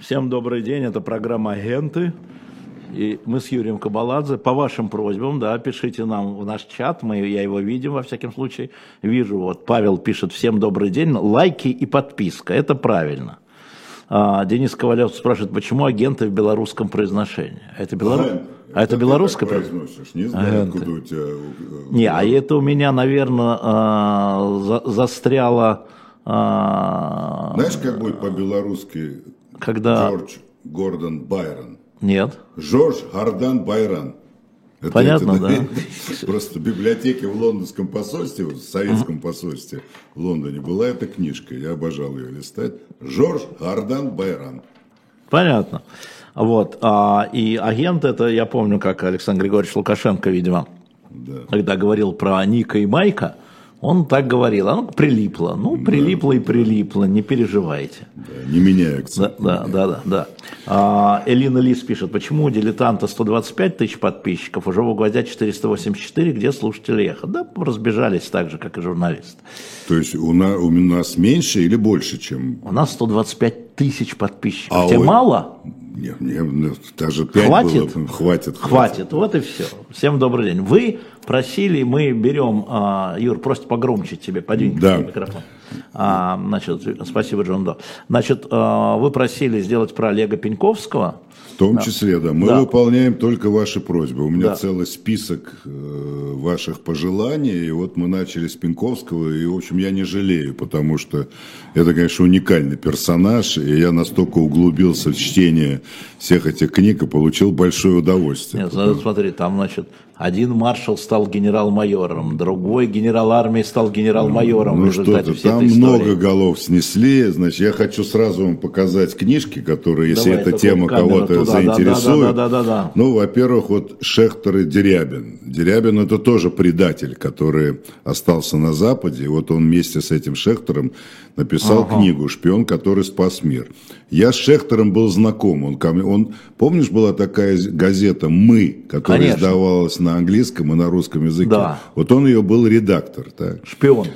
Всем добрый день, это программа «Агенты». И мы с Юрием Кабаладзе, по вашим просьбам, да, пишите нам в наш чат, мы, я его видим во всяком случае, вижу, вот Павел пишет «Всем добрый день», лайки и подписка, это правильно. А, Денис Ковалев спрашивает, почему агенты в белорусском произношении? Это, белорус... а это белорусское произносишь? Не знаю, агенты. откуда у тебя... Не, а это у меня, наверное, а, за, застряло... А, Знаешь, как будет по-белорусски когда... Джордж Гордон Байрон. Нет. Жорж Гардан Байрон. Это, Понятно, это, да. Просто в библиотеке в лондонском посольстве, в советском посольстве в Лондоне была эта книжка. Я обожал ее листать. Жорж Гардан Байрон. Понятно. Вот. А, и агент это, я помню, как Александр Григорьевич Лукашенко, видимо, да. когда говорил про Ника и Майка, он так говорил, оно прилипло. Ну, прилипло да, и прилипло, не переживайте. Да, не меняй акцент. Да, да, да, да. А, Элина Лис пишет, почему у дилетанта 125 тысяч подписчиков, уже в Угодя 484, где слушатели эхо? Да, разбежались так же, как и журналисты. То есть у нас, у нас меньше или больше, чем... У нас 125 тысяч подписчиков. А Тебе ой... мало? Нет, мне даже 5 хватит? было. Хватит. Хватит, вот и все. Всем добрый день. Вы просили, мы берем, а, Юр, просто погромче тебе, подвинь да. микрофон. А, значит, спасибо, Джон До. Значит, а, вы просили сделать про Олега Пеньковского, том да. числе, да. Мы да. выполняем только ваши просьбы. У меня да. целый список э, ваших пожеланий. И вот мы начали с Пинковского. И, в общем, я не жалею, потому что это, конечно, уникальный персонаж. И я настолько углубился в чтение всех этих книг и получил большое удовольствие. Нет, потому... смотри, там, значит, один маршал стал генерал-майором, другой генерал армии стал генерал-майором. Ну что-то, там много голов снесли. Значит, я хочу сразу вам показать книжки, которые, если Давай, эта тема кого-то заинтересует. Да, да, да, да, да. Ну, во-первых, вот Шехтер и Дерябин. Дерябин это тоже предатель, который остался на Западе. И вот он вместе с этим Шехтером написал ага. книгу «Шпион, который спас мир». Я с Шехтером был знаком. Он, он, помнишь, была такая газета «Мы», которая Конечно. издавалась на английском и на русском языке? Да. Вот он ее был редактор. Так. Шпион.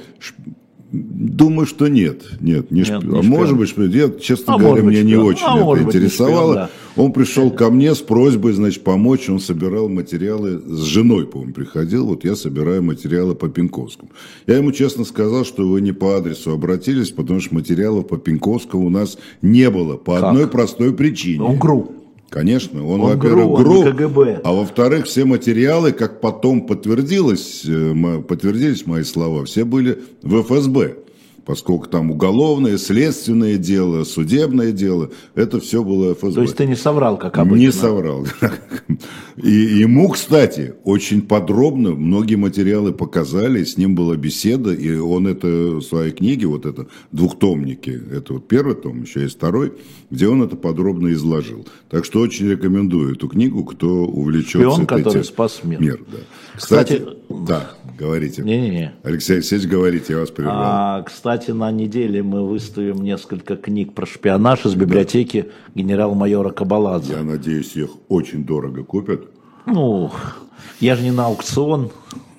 Думаю, что нет. Нет, не, нет, шпион. не а может быть, шпион. Я, честно а говоря, меня не очень а это интересовало. Шпион, да. Он пришел ко мне с просьбой, значит, помочь. Он собирал материалы с женой, по-моему, приходил. Вот я собираю материалы по Пинковскому. Я ему честно сказал, что вы не по адресу обратились, потому что материалов по Пинковскому у нас не было. По как? одной простой причине. Он ГРУ. Конечно, он, он во-первых, ГРУ, КГБ. а во-вторых, все материалы, как потом подтвердилось, э, подтвердились мои слова, все были в ФСБ поскольку там уголовное, следственное дело, судебное дело, это все было ФСБ. То есть ты не соврал, как обычно? Не соврал. И ему, кстати, очень подробно многие материалы показали, с ним была беседа, и он это в своей книге, вот это двухтомники, это вот первый том, еще есть второй, где он это подробно изложил. Так что очень рекомендую эту книгу, кто увлечется. Шпион, который спас мир. Мир, да. Кстати, кстати да, говорите. Не-не-не. Алексей Алексеевич, говорите, я вас прервал. А, кстати, на неделе мы выставим несколько книг про шпионаж из библиотеки да. генерал-майора Кабаладзе. Я надеюсь, их очень дорого купят. Ну, я же не на аукцион.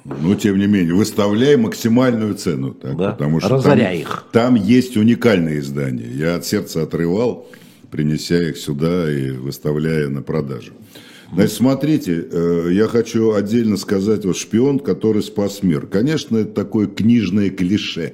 Ну, тем не менее, выставляй максимальную цену. Так, да? потому что Разоряй там, их. Там есть уникальные издания. Я от сердца отрывал, принеся их сюда и выставляя на продажу. Значит, смотрите, э, я хочу отдельно сказать, вот шпион, который спас мир. Конечно, это такое книжное клише,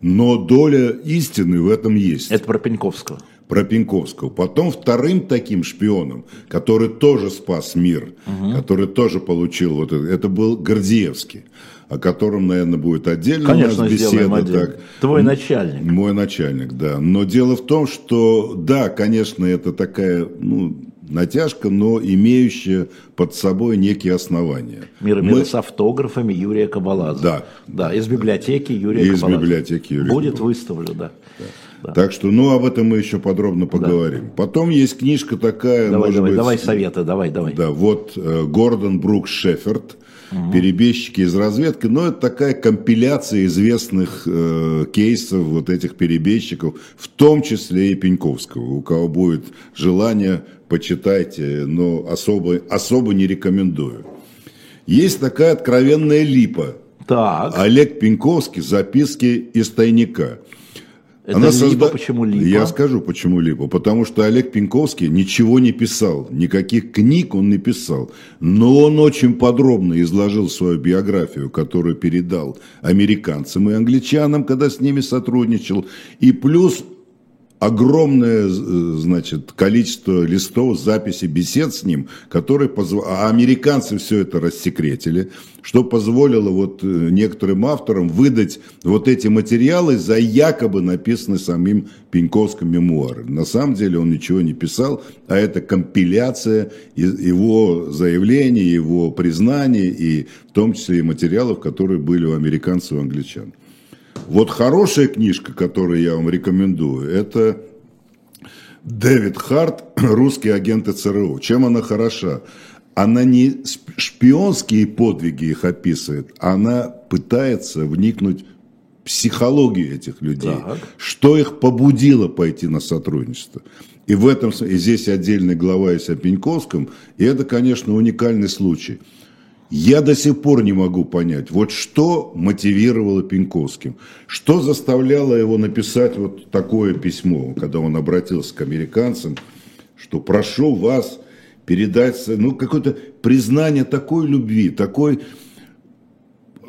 но доля истины в этом есть. Это про Пеньковского. Про Пеньковского. Потом вторым таким шпионом, который тоже спас мир, угу. который тоже получил вот это, это был Гордеевский о котором, наверное, будет отдельно Конечно, у нас беседа. Так. Твой начальник. Мой начальник, да. Но дело в том, что, да, конечно, это такая, ну, натяжка, но имеющая под собой некие основания. Мир Мы... с автографами Юрия Кабаладзе. Да. Да, из библиотеки Юрия из Кабаладзе. библиотеки Юрия Будет выставлено, да. да. Да. Так что, ну, об этом мы еще подробно поговорим. Да. Потом есть книжка такая, давай, может давай, быть... Давай советы, давай, давай. Да, вот э, Гордон Брукс Шеферд угу. перебежчики из разведки. Но это такая компиляция известных э, кейсов вот этих перебежчиков, в том числе и Пеньковского. У кого будет желание, почитайте, но особо, особо не рекомендую. Есть такая откровенная липа. Так. Олег Пеньковский «Записки из тайника». Это Она либо созда... почему либо? Я скажу, почему либо. Потому что Олег Пенковский ничего не писал, никаких книг он не писал. Но он очень подробно изложил свою биографию, которую передал американцам и англичанам, когда с ними сотрудничал. И плюс огромное, значит, количество листов, записей, бесед с ним, которые позв... а американцы все это рассекретили, что позволило вот э, некоторым авторам выдать вот эти материалы за якобы написанные самим Пеньковским мемуары. На самом деле он ничего не писал, а это компиляция его заявлений, его признаний и в том числе и материалов, которые были у американцев и англичан. Вот хорошая книжка, которую я вам рекомендую, это Дэвид Харт «Русские агенты ЦРУ». Чем она хороша? Она не шпионские подвиги их описывает, она пытается вникнуть в психологию этих людей, так. что их побудило пойти на сотрудничество. И в этом и здесь отдельная глава есть о Пеньковском, и это, конечно, уникальный случай – я до сих пор не могу понять, вот что мотивировало Пеньковским, что заставляло его написать вот такое письмо, когда он обратился к американцам, что прошу вас передать, ну, какое-то признание такой любви, такой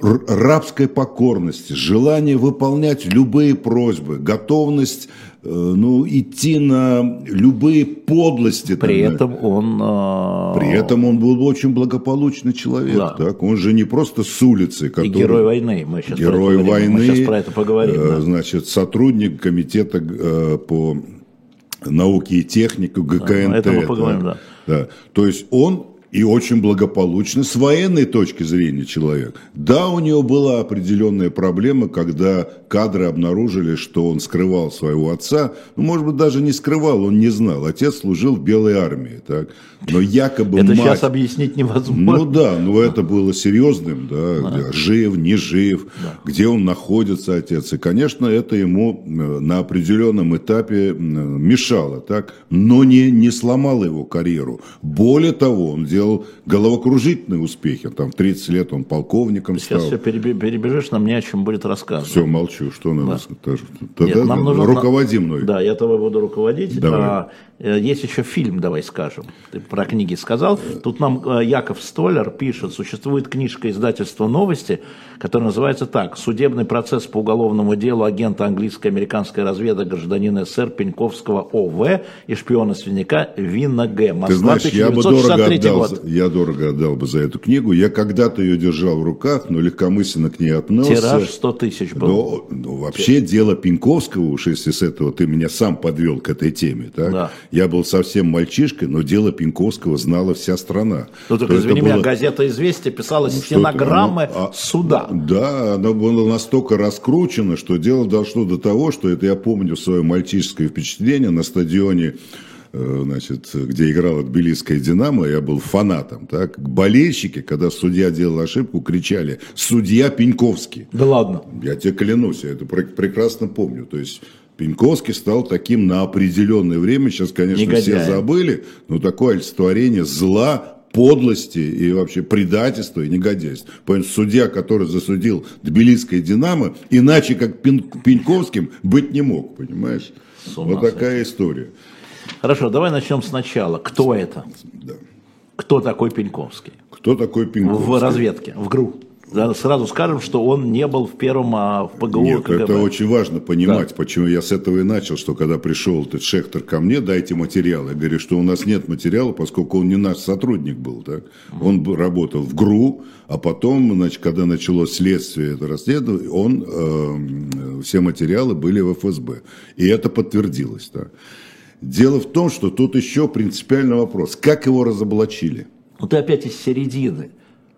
рабской покорности, желание выполнять любые просьбы, готовность ну, идти на любые подлости. При там, этом он... Э... При этом он был очень благополучный человек. Да. Так? Он же не просто с улицы. Который... И герой войны. Мы сейчас, герой про это войны, мы сейчас про это поговорим. Э, да. Значит, сотрудник комитета э, по науке и технике ГКНТ. Да, это мы поговорим, да. да. То есть он и очень благополучно с военной точки зрения человек. Да, у него была определенная проблема, когда кадры обнаружили, что он скрывал своего отца. Ну, может быть, даже не скрывал, он не знал. Отец служил в Белой армии, так? Но якобы Это мать... сейчас объяснить невозможно. Ну да, но это было серьезным, да, да. жив, не жив, да. где он находится, отец. И, конечно, это ему э, на определенном этапе мешало, так? Но не, не сломало его карьеру. Более того, он делал сделал головокружительные успехи. Там в 30 лет он полковником Сейчас стал. Сейчас все перебежишь, нам не о чем будет рассказывать. Все, молчу, что надо да. сказать. Нет, нам нужно, руководи мной. Да, я тобой буду руководить. Давай. А, есть еще фильм, давай скажем. Ты про книги сказал. Тут нам э, Яков Столер пишет, существует книжка издательства «Новости», которая называется так. «Судебный процесс по уголовному делу агента английско-американской разведок гражданина СССР Пеньковского ОВ и шпиона-свиньяка Винна Г. Москва, Ты знаешь, я бы дорого отдал, год я дорого отдал бы за эту книгу. Я когда-то ее держал в руках, но легкомысленно к ней относился. Тираж 100 тысяч был. Но, но вообще Тираж. дело Пинковского, уж если с этого ты меня сам подвел к этой теме, так? Да. Я был совсем мальчишкой, но дело Пинковского знала вся страна. Ну, только извини было... меня, газета «Известия» писала ну, стенограммы ну, а, суда. Да, она была настолько раскручена, что дело дошло до того, что это я помню свое мальчишеское впечатление на стадионе Э, значит, где играла тбилисская «Динамо», я был фанатом, так, болельщики, когда судья делал ошибку, кричали «Судья Пеньковский». Да ладно? Я тебе клянусь, я это прекрасно помню. То есть Пеньковский стал таким на определенное время, сейчас, конечно, Негодяй. все забыли, но такое олицетворение зла, подлости и вообще предательства и негодяйства. Поэтому судья, который засудил Тбилисское «Динамо», иначе как Пеньковским быть не мог, понимаешь? Вот такая история. Хорошо, давай начнем сначала. Кто это? Да. Кто такой Пеньковский? Кто такой Пеньковский? В разведке, в ГРУ. Сразу скажем, что он не был в первом а в ПГУ Нет, КГБ. это очень важно понимать, да. почему я с этого и начал, что когда пришел этот Шехтер ко мне, дайте материалы. Я говорю, что у нас нет материала, поскольку он не наш сотрудник был. Так? Он работал в ГРУ, а потом, значит, когда началось следствие, это расследование, он, э, все материалы были в ФСБ. И это подтвердилось. Так? Дело в том, что тут еще принципиальный вопрос. Как его разоблачили? Ну ты опять из середины.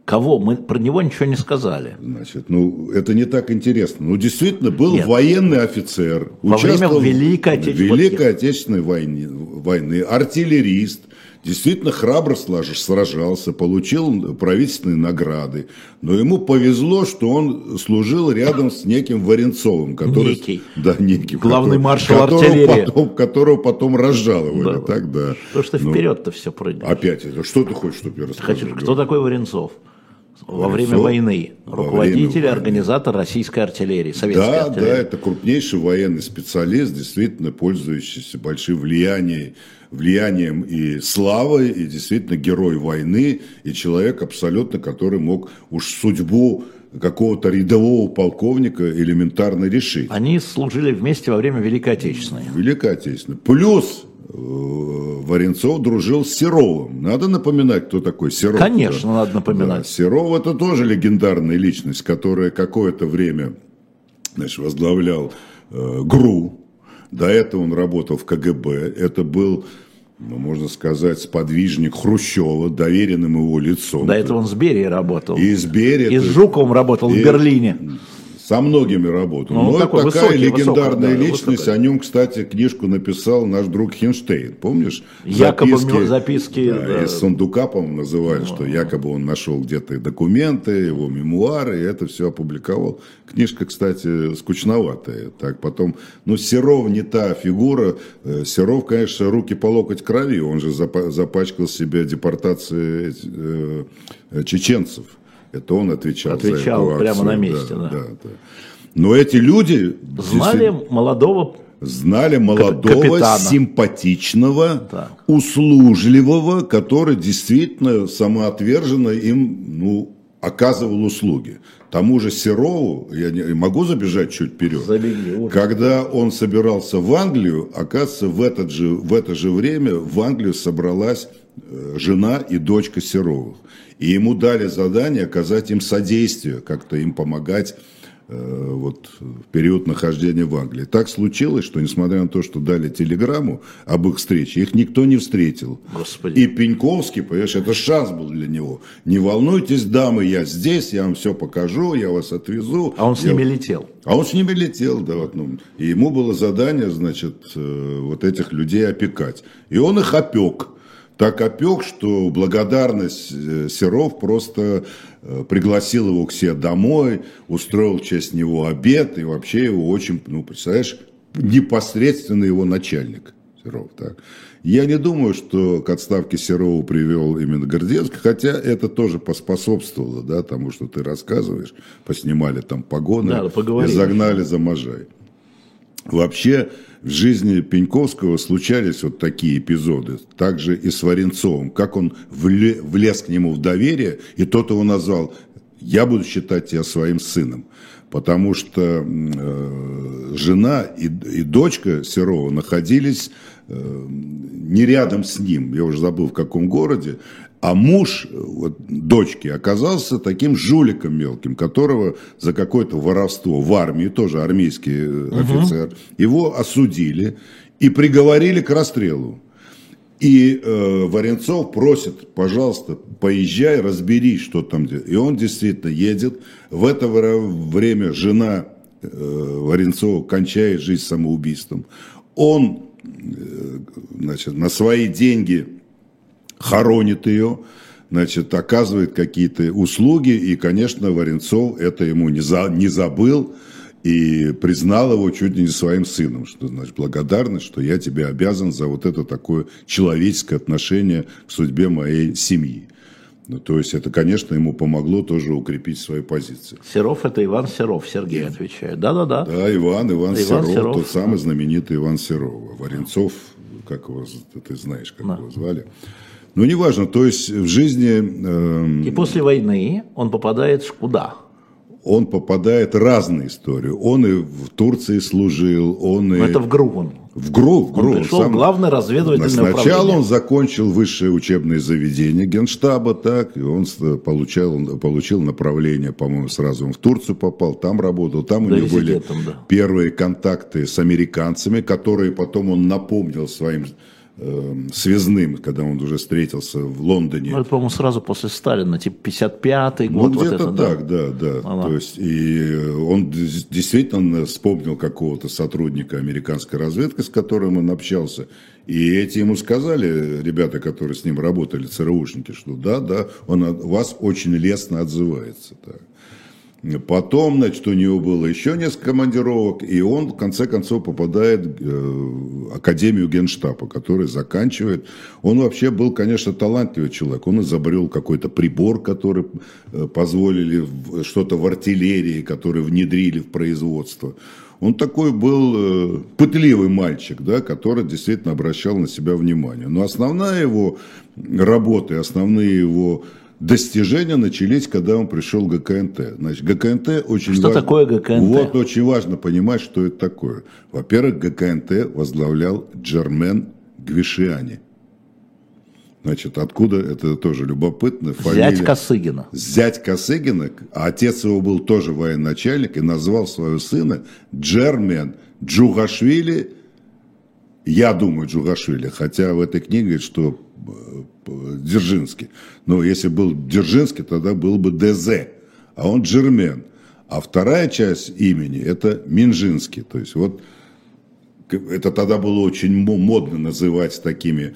Кого? Мы про него ничего не сказали. Значит, ну, это не так интересно. Ну, действительно, был Нет. военный офицер. Во время Великой Отечественной, Великой Отечественной войны, войны, артиллерист, действительно храбро сражался, получил правительственные награды. Но ему повезло, что он служил рядом с неким Варенцовым. Который, некий. Да, некий. Главный который, маршал артиллерии. Потом, которого потом разжаловали. Да. Так, да. Потому что ну, вперед-то все прыгает. Опять. Что ты хочешь, чтобы я рассказал? Хочу, кто такой Варенцов? Во время войны. Руководитель время организатор российской артиллерии, советской да, артиллерии. Да, это крупнейший военный специалист, действительно пользующийся большим влиянием, влиянием и славой, и действительно герой войны, и человек абсолютно, который мог уж судьбу какого-то рядового полковника элементарно решить. Они служили вместе во время Великой Отечественной. Великой Отечественной. Плюс Варенцов дружил с Серовым. Надо напоминать, кто такой Серов. Конечно, да? надо напоминать. Да, Серов это тоже легендарная личность, которая какое-то время значит, возглавлял э, ГРУ. До этого он работал в КГБ. Это был ну, можно сказать, сподвижник Хрущева, доверенным его лицом. До этого он с Берией работал. И с Берией. И с Жуковым работал и... в Берлине. Со многими работал. Ну, Но такой такая высокий, легендарная высокий, личность. Высокий. О нем, кстати, книжку написал наш друг Хинштейн. Помнишь? Якобы записки, записки да, да. из сундука, по-моему, называли, ну, что якобы он нашел где-то документы, его мемуары, и это все опубликовал. Книжка, кстати, скучноватая. Так потом, ну, Серов не та фигура. Э, Серов, конечно, руки по локоть крови. Он же запачкал себе депортацией э, чеченцев. Это он отвечал, отвечал за эту прямо на месте, да, да. да, да. Но эти люди знали молодого знали молодого, капитана. симпатичного, да. услужливого, который действительно самоотверженно им ну, оказывал услуги. Тому же Серову, я не, могу забежать чуть вперед, Забегли, когда он собирался в Англию, оказывается, в, этот же, в это же время в Англию собралась жена и дочка Серовых. И ему дали задание оказать им содействие, как-то им помогать э, вот, в период нахождения в Англии. Так случилось, что несмотря на то, что дали телеграмму об их встрече, их никто не встретил. Господи. И Пеньковский, понимаешь, это шанс был для него. Не волнуйтесь, дамы, я здесь, я вам все покажу, я вас отвезу. А он с я... ними летел. А он с ними летел, да. Вот, ну, и ему было задание, значит, э, вот этих людей опекать. И он их опек так опек, что благодарность э, Серов просто э, пригласил его к себе домой, устроил в честь него обед, и вообще его очень, ну, представляешь, непосредственно его начальник Серов. Так. Я не думаю, что к отставке Серова привел именно Гордеевский, хотя это тоже поспособствовало, да, тому, что ты рассказываешь, поснимали там погоны да, и загнали за Можай. Вообще, в жизни Пеньковского случались вот такие эпизоды. Также и с Варенцовым. Как он влез к нему в доверие, и тот его назвал «Я буду считать тебя своим сыном». Потому что э, жена и, и дочка Серова находились э, не рядом с ним, я уже забыл в каком городе, а муж вот, дочки оказался таким жуликом мелким, которого за какое-то воровство в армии, тоже армейский угу. офицер, его осудили и приговорили к расстрелу. И э, Варенцов просит, пожалуйста, поезжай, разберись, что там. И он действительно едет. В это время жена э, Варенцова кончает жизнь самоубийством. Он э, значит, на свои деньги хоронит ее, значит, оказывает какие-то услуги, и, конечно, Варенцов это ему не, за, не забыл, и признал его чуть ли не своим сыном, что значит благодарность, что я тебе обязан за вот это такое человеческое отношение к судьбе моей семьи. Ну, то есть это, конечно, ему помогло тоже укрепить свои позиции. Серов это Иван Серов, Сергей отвечает. Да-да-да. Да, Иван, Иван, Иван Серов, Серов, тот самый знаменитый Иван Серов. Варенцов, как его, ты знаешь, как да. его звали. Ну, неважно, то есть в жизни... Э, и после войны он попадает куда? Он попадает в разные истории. Он и в Турции служил, он Но и... это в ГРУ он. В ГРУ, в ГРУ. Он пришел сам... главное разведывательное Сначала управление. он закончил высшее учебное заведение Генштаба, так, и он получал, получил направление, по-моему, сразу он в Турцию попал, там работал, там да у него были да. первые контакты с американцами, которые потом он напомнил своим э, связным, когда он уже встретился в Лондоне. Ну, это, по-моему, сразу после Сталина, типа 55-й год. Ну, где-то вот так, да, да. да. Ага. То есть, и он действительно вспомнил какого-то сотрудника американской разведки, с которым он общался. И эти ему сказали, ребята, которые с ним работали, ЦРУшники, что да, да, он о вас очень лестно отзывается. Так. Потом, значит, у него было еще несколько командировок, и он, в конце концов, попадает э, в Академию Генштаба, который заканчивает. Он вообще был, конечно, талантливый человек. Он изобрел какой-то прибор, который э, позволили что-то в артиллерии, который внедрили в производство. Он такой был э, пытливый мальчик, да, который действительно обращал на себя внимание. Но основная его работа, основные его достижения начались, когда он пришел в ГКНТ. Значит, ГКНТ очень Что важно, такое ГКНТ? Вот очень важно понимать, что это такое. Во-первых, ГКНТ возглавлял Джермен Гвишиани. Значит, откуда, это тоже любопытно. Фамилия. Зять Косыгина. Зять Косыгина, а отец его был тоже военачальник и назвал своего сына Джермен Джугашвили, я думаю, Джугашвили, хотя в этой книге что Дзержинский. Но если был Дзержинский, тогда был бы ДЗ, а он Джермен. А вторая часть имени – это Минжинский. То есть вот это тогда было очень модно называть такими,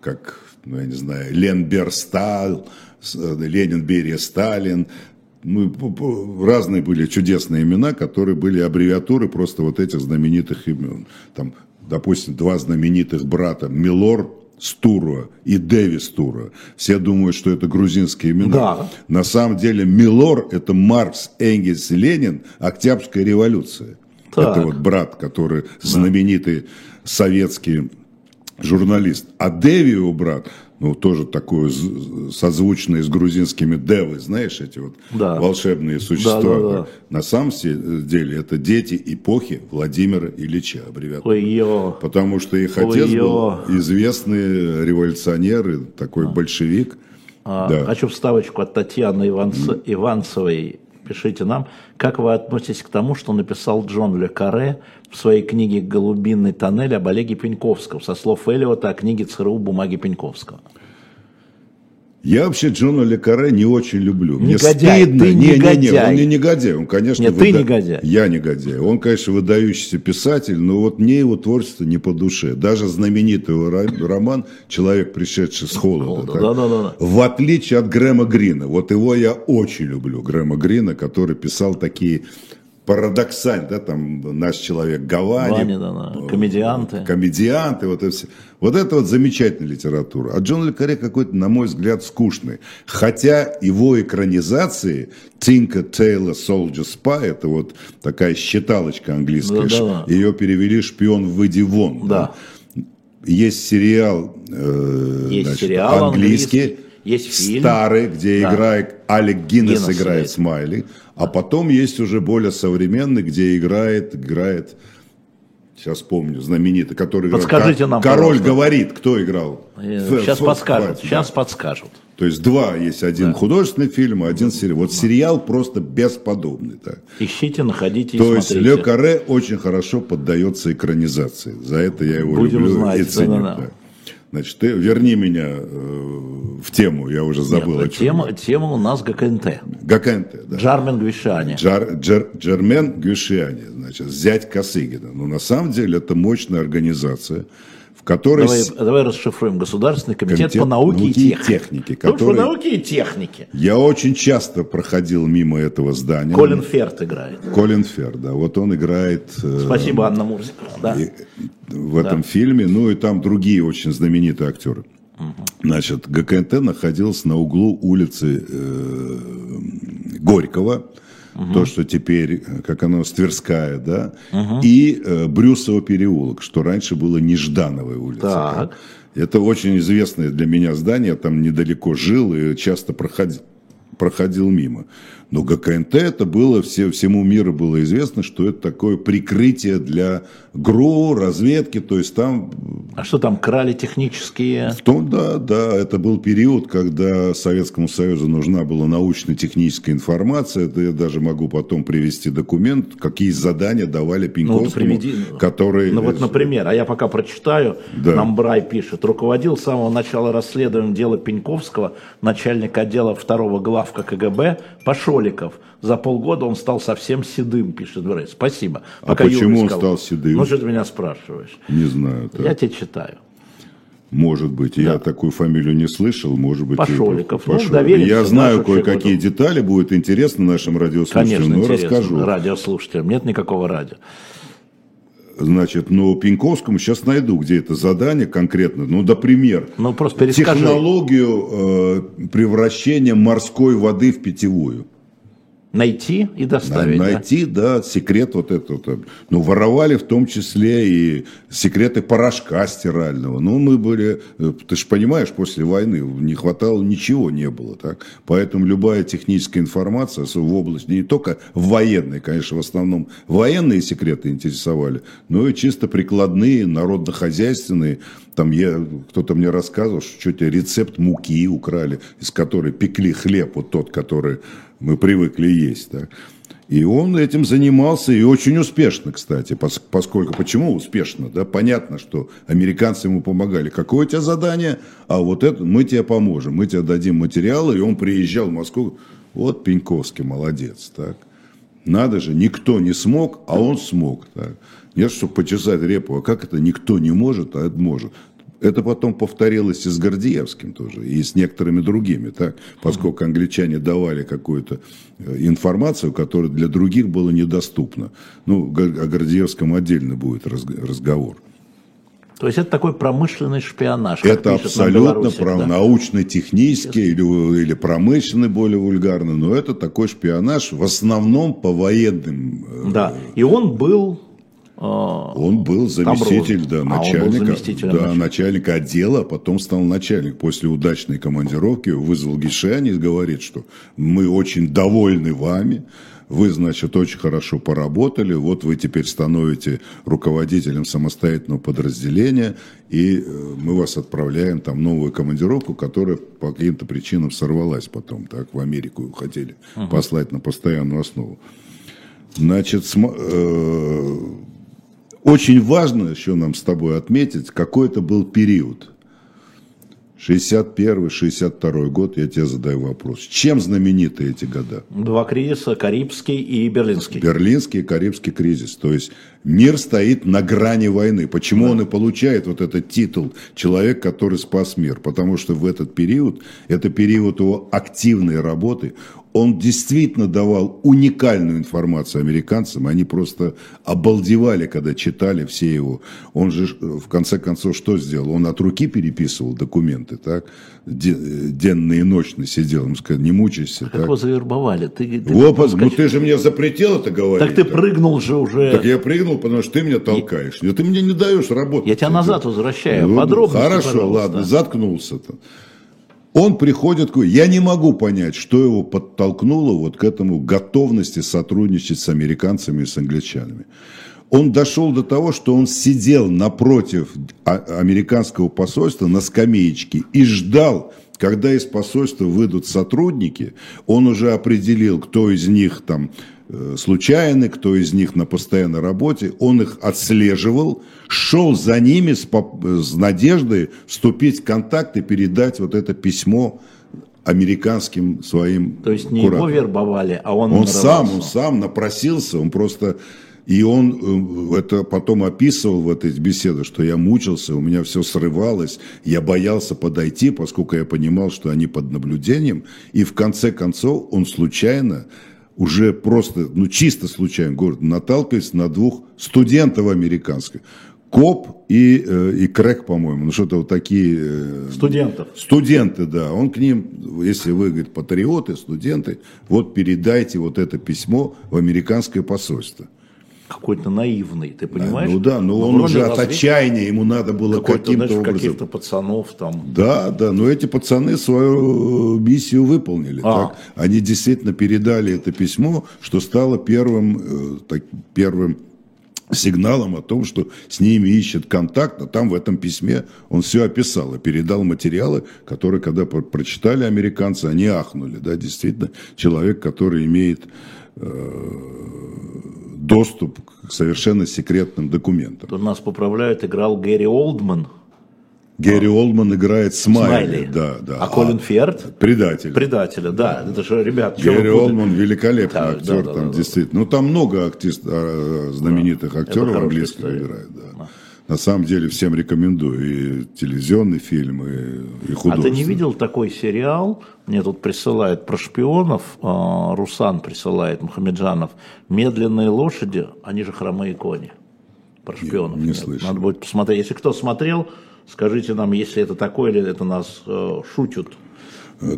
как, ну, я не знаю, Лен Берстал, Ленин Берия Сталин. Ну, разные были чудесные имена, которые были аббревиатуры просто вот этих знаменитых имен. Там, допустим, два знаменитых брата Милор Стура и Дэвис Стура. Все думают, что это грузинские имена. Да. На самом деле Милор – это Маркс, Энгельс Ленин, Октябрьская революция. Так. Это вот брат, который знаменитый советский журналист. А Дэви его брат – ну, тоже такое созвучное с грузинскими девы, знаешь, эти вот да. волшебные существа. Да, да, да. На самом деле это дети эпохи Владимира Ильича, аббревиатура. Ой-ё. Потому что их отец Ой-ё. был известный революционер, такой а. большевик. А, да. Хочу вставочку от Татьяны Иванц... mm. Иванцевой пишите нам, как вы относитесь к тому, что написал Джон Ле Карре в своей книге «Голубинный тоннель» об Олеге Пеньковском, со слов Эллиота о книге ЦРУ «Бумаги Пеньковского». Я вообще Джона Лекаре не очень люблю. Негодяй, Мне стыдно. Ты не, негодяй. не, не, он не негодяй. Он, конечно, Нет, выда... ты негодяй. Я негодяй. Он, конечно, выдающийся писатель, но вот мне его творчество не по душе. Даже знаменитый роман «Человек, пришедший с холода». Да, да, да, да. В отличие от Грэма Грина. Вот его я очень люблю, Грэма Грина, который писал такие парадоксально, да, там наш человек Гавани, Ваня, да, да. комедианты. Комедианты, вот это все. Вот это вот замечательная литература. А Джон Ле Карре какой-то, на мой взгляд, скучный. Хотя его экранизации Tinker Tailor Soldier Spy, это вот такая считалочка английская, да, да, да. ее перевели «Шпион, выйди вон». Да. да. Есть сериал, э, Есть значит, сериал английский, английский есть фильм. Старый, где да. играет Алек Гиннес, Гиннес играет Смайли. А потом есть уже более современный, где играет, играет, сейчас помню, знаменитый, который Подскажите играет, нам, Король пожалуйста. говорит, кто играл? Сейчас Ф, подскажут, Ф, сейчас да. подскажут. То есть два есть, один да. художественный фильм, один сериал. Вот сериал просто бесподобный. Так. Ищите, находите То есть Ле Каре очень хорошо поддается экранизации. За это я его Будем люблю знать, и ценю. Да, да, да. Значит, ты верни меня э, в тему, я уже забыл Нет, о чем. Тема, тема у нас ГКНТ. ГКНТ, да. Джармен Гвишани. Джар, Джар, Джермен Гвишани, значит, зять Косыгина. Но на самом деле это мощная организация, в которой... Давай, давай расшифруем. Государственный комитет, комитет по науке, науке и технике. технике который... По науке и технике. Я очень часто проходил мимо этого здания. Колин Ферт играет. Колин Ферт, да. Вот он играет... Э, Спасибо, Анна Мурзикова. Да. В этом да. фильме. Ну и там другие очень знаменитые актеры. Угу. Значит, ГКНТ находился на углу улицы э, Горького угу. то, что теперь, как оно, Стверская, да, угу. и э, Брюсово переулок, что раньше было Неждановая улица. Так. Это очень известное для меня здание, я там недалеко жил и часто проходил, проходил мимо. Но ГКНТ это было, все, всему миру было известно, что это такое прикрытие для ГРУ, разведки, то есть там... А что там, крали технические? В том, да, да, это был период, когда Советскому Союзу нужна была научно-техническая информация, это я даже могу потом привести документ, какие задания давали Пеньковскому, ну, вот приведи... который... Ну вот, например, а я пока прочитаю, да. нам Брай пишет, руководил с самого начала расследования дела Пеньковского, начальник отдела второго главка КГБ, пошел Голиков. За полгода он стал совсем седым, пишет Брей. Спасибо. А Пока почему он стал седым? Ну, что ты меня спрашиваешь? Не знаю. Так. Я тебе читаю. Может быть, да. я такую фамилию не слышал, может быть. Пашоликов. Ну, я знаю кое-какие детали, будет интересно нашим радиослушателям, Конечно, но расскажу. радиослушателям, нет никакого радио. Значит, ну, Пеньковскому сейчас найду, где это задание конкретно. Ну, например, ну, просто технологию э, превращения морской воды в питьевую. Найти и доставить. Найти, да, да секрет вот этот. Ну, воровали в том числе и секреты порошка стирального. Ну, мы были, э, ты же понимаешь, после войны не хватало, ничего не было. Так? Поэтому любая техническая информация в области, не только военной, конечно, в основном военные секреты интересовали, но и чисто прикладные, народно-хозяйственные. Там я, кто-то мне рассказывал, что что-то рецепт муки украли, из которой пекли хлеб, вот тот, который мы привыкли есть. Да? И он этим занимался и очень успешно, кстати, поскольку, почему успешно, да, понятно, что американцы ему помогали. Какое у тебя задание? А вот это мы тебе поможем, мы тебе дадим материалы, и он приезжал в Москву, вот Пеньковский молодец, так. Надо же, никто не смог, а он смог, так. Нет, чтобы почесать репу, а как это никто не может, а это может. Это потом повторилось и с Гордеевским тоже, и с некоторыми другими, так? поскольку англичане давали какую-то э, информацию, которая для других была недоступна. Ну, о Гордеевском отдельно будет разговор. То есть это такой промышленный шпионаж. Это абсолютно про да? научно-технический или, или промышленный, более вульгарный, но это такой шпионаж в основном по военным. Э, да, и он был он был заместитель, да, начальника, а заместитель, да, начальника отдела, а потом стал начальник. После удачной командировки вызвал Гишани и говорит, что мы очень довольны вами, вы, значит, очень хорошо поработали, вот вы теперь становите руководителем самостоятельного подразделения, и э, мы вас отправляем там новую командировку, которая по каким-то причинам сорвалась потом, так, в Америку хотели угу. послать на постоянную основу. Значит, э, очень важно еще нам с тобой отметить, какой это был период. 61-62 год, я тебе задаю вопрос. Чем знамениты эти года? Два кризиса, Карибский и Берлинский. Берлинский и Карибский кризис. То есть мир стоит на грани войны. Почему да. он и получает вот этот титул «Человек, который спас мир»? Потому что в этот период, это период его активной работы, он действительно давал уникальную информацию американцам, они просто обалдевали, когда читали все его. Он же, в конце концов, что сделал? Он от руки переписывал документы, так? Денно и ночно сидел, ему сказали, не мучайся. Как так? его завербовали? Ты, ты Опа, ну ты же мне запретил это говорить. Так ты так. прыгнул же уже. Так я прыгнул, потому что ты меня толкаешь. И... Ты мне не даешь работать. Я тебя назад возвращаю. Ну, Подробности, Хорошо, пожалуйста. ладно, заткнулся-то. Он приходит к... Я не могу понять, что его подтолкнуло вот к этому готовности сотрудничать с американцами и с англичанами. Он дошел до того, что он сидел напротив а, американского посольства на скамеечке и ждал, когда из посольства выйдут сотрудники. Он уже определил, кто из них там случайны, кто из них на постоянной работе. Он их отслеживал, шел за ними с, с надеждой вступить в контакт и передать вот это письмо американским своим То есть не кураторам. его вербовали, а он Он сам, он сам напросился, он просто... И он э, это потом описывал в этой беседе, что я мучился, у меня все срывалось, я боялся подойти, поскольку я понимал, что они под наблюдением. И в конце концов он случайно уже просто, ну чисто случайно город, наталкиваясь на двух студентов американских. Коп и, э, и Крэк, по-моему, ну что-то вот такие... Э, Студентов. Студенты, да. Он к ним, если вы, говорит, патриоты, студенты, вот передайте вот это письмо в американское посольство какой-то наивный, ты понимаешь? Ну да, но ну, он уже от отчаяния, ему надо было каким-то образом... каких-то пацанов там. Да, да, но эти пацаны свою миссию выполнили. А. Так? Они действительно передали это письмо, что стало первым, э, так, первым сигналом о том, что с ними ищет контакт, а там в этом письме он все описал и передал материалы, которые, когда прочитали американцы, они ахнули. Да, действительно, человек, который имеет э, доступ к совершенно секретным документам. Тут нас поправляют, играл Гэри Олдман. Гэри Олдман играет Смайли, Смайли. да, да. А, а Колин Ферд? Предатель. Предателя, да. Это же, ребят, Гэри Олдман великолепный да, актер, да, да, там да, действительно. Да. Ну, там много артист, а, знаменитых да, актеров английских играет, да. да. на самом деле всем рекомендую. И телевизионный фильм, и, и художественный. А ты не видел такой сериал? Мне тут присылают про шпионов, а, Русан присылает, Мухамеджанов. «Медленные лошади, они же хромые кони». Про шпионов. Не, не слышал. Надо будет посмотреть. Если кто смотрел, скажите нам, если это такое, или это нас э, шутят.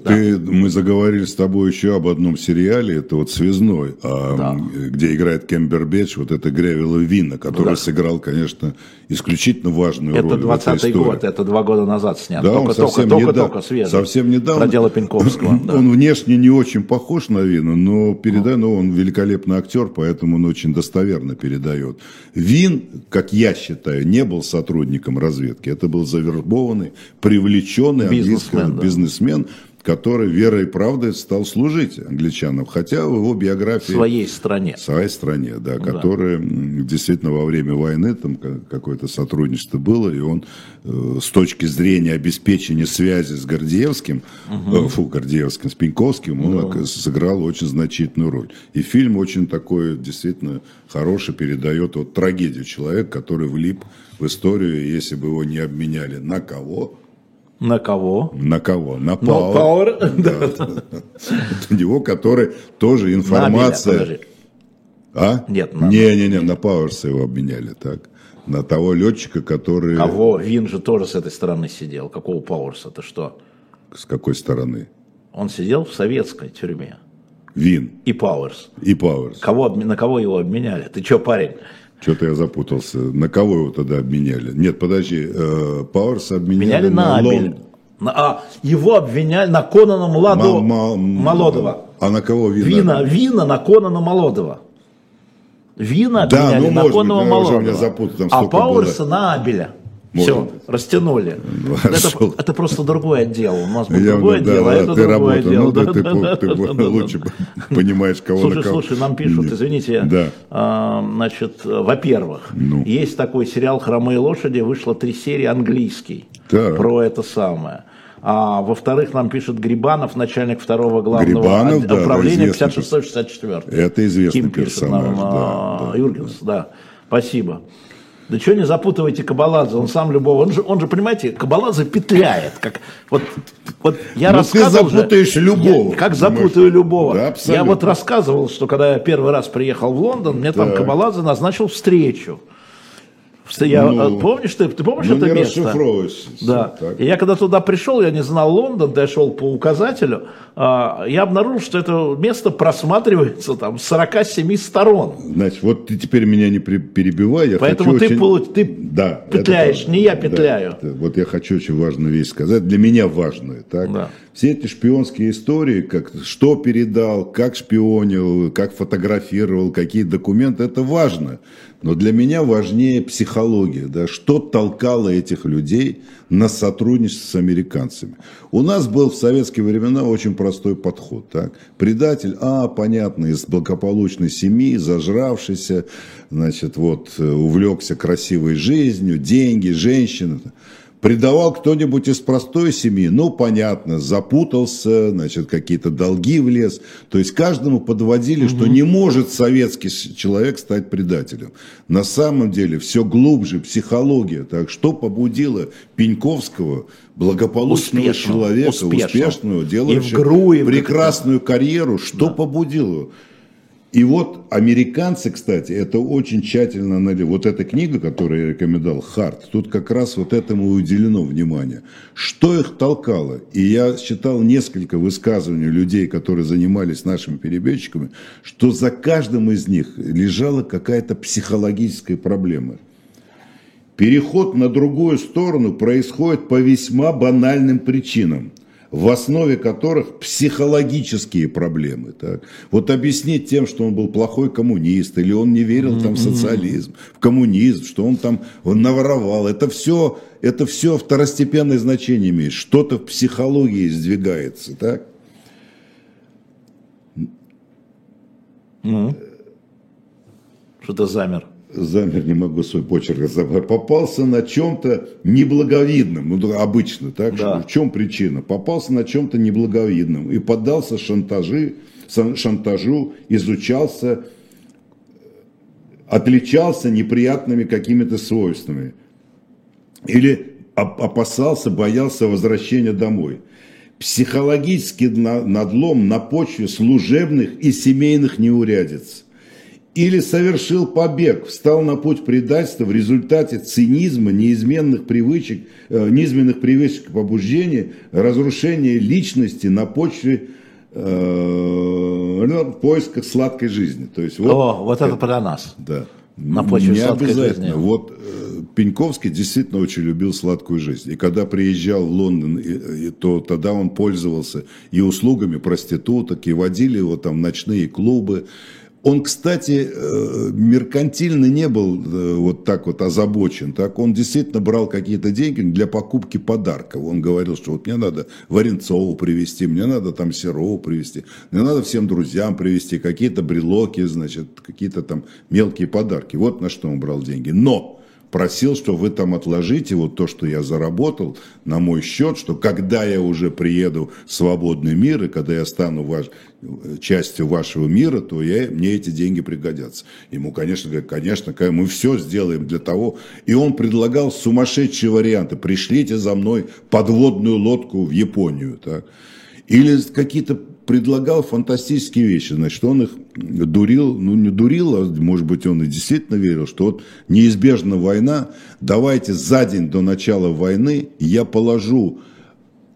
Ты, да. Мы заговорили с тобой еще об одном сериале, это вот «Связной», а, да. где играет Кембербэтч, вот это Гревила Вина, который да. сыграл, конечно, исключительно важную это роль 20 год, это два года назад снят. Да, только, он совсем только, недав... только, свежий. Совсем недавно. Про дело Пеньковского. да. Он внешне не очень похож на Вина, но передай, ну, он великолепный актер, поэтому он очень достоверно передает. Вин, как я считаю, не был сотрудником разведки. Это был завербованный, привлеченный бизнесмен, английский да. бизнесмен, который верой и правдой стал служить англичанам, хотя в его биографии... Своей стране. Своей стране, да, ну, которая да. действительно во время войны там какое-то сотрудничество было, и он э, с точки зрения обеспечения связи с Гордеевским, угу. э, фу, Гордеевским, с Пеньковским, он ну. сыграл очень значительную роль. И фильм очень такой, действительно, хороший, передает вот трагедию человека, который влип в историю, если бы его не обменяли на кого, на кого? На кого? На Power. No power. У него, который тоже информация... На а? Нет. На... Не, не, не, на Пауэрса его обменяли, так. На того летчика, который... Кого? Вин же тоже с этой стороны сидел. Какого Пауэрса? Это что? С какой стороны? Он сидел в советской тюрьме. Вин. И Пауэрс. И Пауэрс. Кого, на кого его обменяли? Ты что, парень? Что-то я запутался. На кого его тогда обменяли? Нет, подожди, э, Пауэрс обменяли, обменяли на, на а, его обвиняли на Конана Младо... Ма, ма, Молодого. А на кого Вина? Вина, Вина на Конана Молодого. Вина да, обменяли ну, на Конана. Запутал, а Пауэрса было. на Абеля. Все, растянули. Это, это просто другой отдел. У нас был Я, другой да, отдел, да, а это ты другой отдел. Ну, да, да, ты, да, ты, да, ты да, лучше да. понимаешь, кого слушай, на кого. Слушай, нам пишут, извините, да. а, значит, во-первых, ну. есть такой сериал «Хромые лошади», вышло три серии английский да. про это самое. А во-вторых, нам пишет Грибанов, начальник второго главного Грибанов, да, управления 56-64. Это известный Ким персонаж. Пишет нам, да, а, да, Юргенс, да. да. Спасибо. Да что не запутывайте Кабаладзе, он сам любого, он же, он же понимаете, Кабаладзе петляет, как, вот, вот я Но ну, рассказывал ты запутаешь же, любого. Я, как запутаю любого. Да, я вот рассказывал, что когда я первый раз приехал в Лондон, мне там Кабаладзе назначил встречу. Я, ну, помнишь, ты, ты помнишь ну, это не место? Да. Так. И я когда туда пришел, я не знал Лондон, я шел по указателю, а, я обнаружил, что это место просматривается там с 47 сторон. Значит, вот ты теперь меня не перебивай. Я Поэтому ты, очень... ты да, петляешь, это, не я петляю. Да, вот я хочу очень важную вещь сказать, для меня важную. Так? Да. Все эти шпионские истории, как, что передал, как шпионил, как фотографировал, какие документы, это важно. Но для меня важнее психология, да, что толкало этих людей на сотрудничество с американцами. У нас был в советские времена очень простой подход. Так? Предатель, а, понятно, из благополучной семьи, зажравшийся, значит, вот, увлекся красивой жизнью, деньги, женщины. Предавал кто-нибудь из простой семьи, ну, понятно, запутался, значит, какие-то долги влез. То есть каждому подводили, угу. что не может советский человек стать предателем. На самом деле все глубже, психология. Так что побудило Пеньковского, благополучного успешного, человека, успешного, успешного делающего прекрасную карьеру, что да. побудило? И вот американцы, кстати, это очень тщательно анализируют. Вот эта книга, которую я рекомендовал, «Харт», тут как раз вот этому уделено внимание. Что их толкало? И я считал несколько высказываний людей, которые занимались нашими перебежчиками, что за каждым из них лежала какая-то психологическая проблема. Переход на другую сторону происходит по весьма банальным причинам – в основе которых психологические проблемы. Так. Вот объяснить тем, что он был плохой коммунист, или он не верил там, в социализм, в коммунизм, что он там он наворовал, это все, это все второстепенное значение имеет. Что-то в психологии сдвигается. Так? Ну, что-то замер замер, не могу свой почерк разобрать, попался на чем-то неблаговидном, ну, обычно, так, да. в чем причина? Попался на чем-то неблаговидном и поддался шантажи, шантажу, изучался, отличался неприятными какими-то свойствами. или опасался, боялся возвращения домой. Психологический надлом на почве служебных и семейных неурядиц. Или совершил побег, встал на путь предательства в результате цинизма, неизменных привычек, э, неизменных привычек побуждения, разрушения личности на почве э, ну, поиска сладкой жизни. То есть, вот, О, вот это про нас. Да. На почве Не обязательно. Жизни. Вот э, Пеньковский действительно очень любил сладкую жизнь. И когда приезжал в Лондон, и, и, то тогда он пользовался и услугами проституток, и водили его там в ночные клубы. Он, кстати, э, меркантильно не был э, вот так вот озабочен. Так он действительно брал какие-то деньги для покупки подарков. Он говорил, что вот мне надо Варенцову привезти, мне надо там Серову привезти, мне надо всем друзьям привезти какие-то брелоки, значит, какие-то там мелкие подарки. Вот на что он брал деньги. Но просил, что вы там отложите вот то, что я заработал на мой счет, что когда я уже приеду в свободный мир, и когда я стану ваш, частью вашего мира, то я, мне эти деньги пригодятся. Ему, конечно, говорят, конечно, мы все сделаем для того. И он предлагал сумасшедшие варианты. Пришлите за мной подводную лодку в Японию. Так? Или какие-то предлагал фантастические вещи. Значит, он их дурил, ну не дурил, а может быть он и действительно верил, что вот неизбежна война, давайте за день до начала войны я положу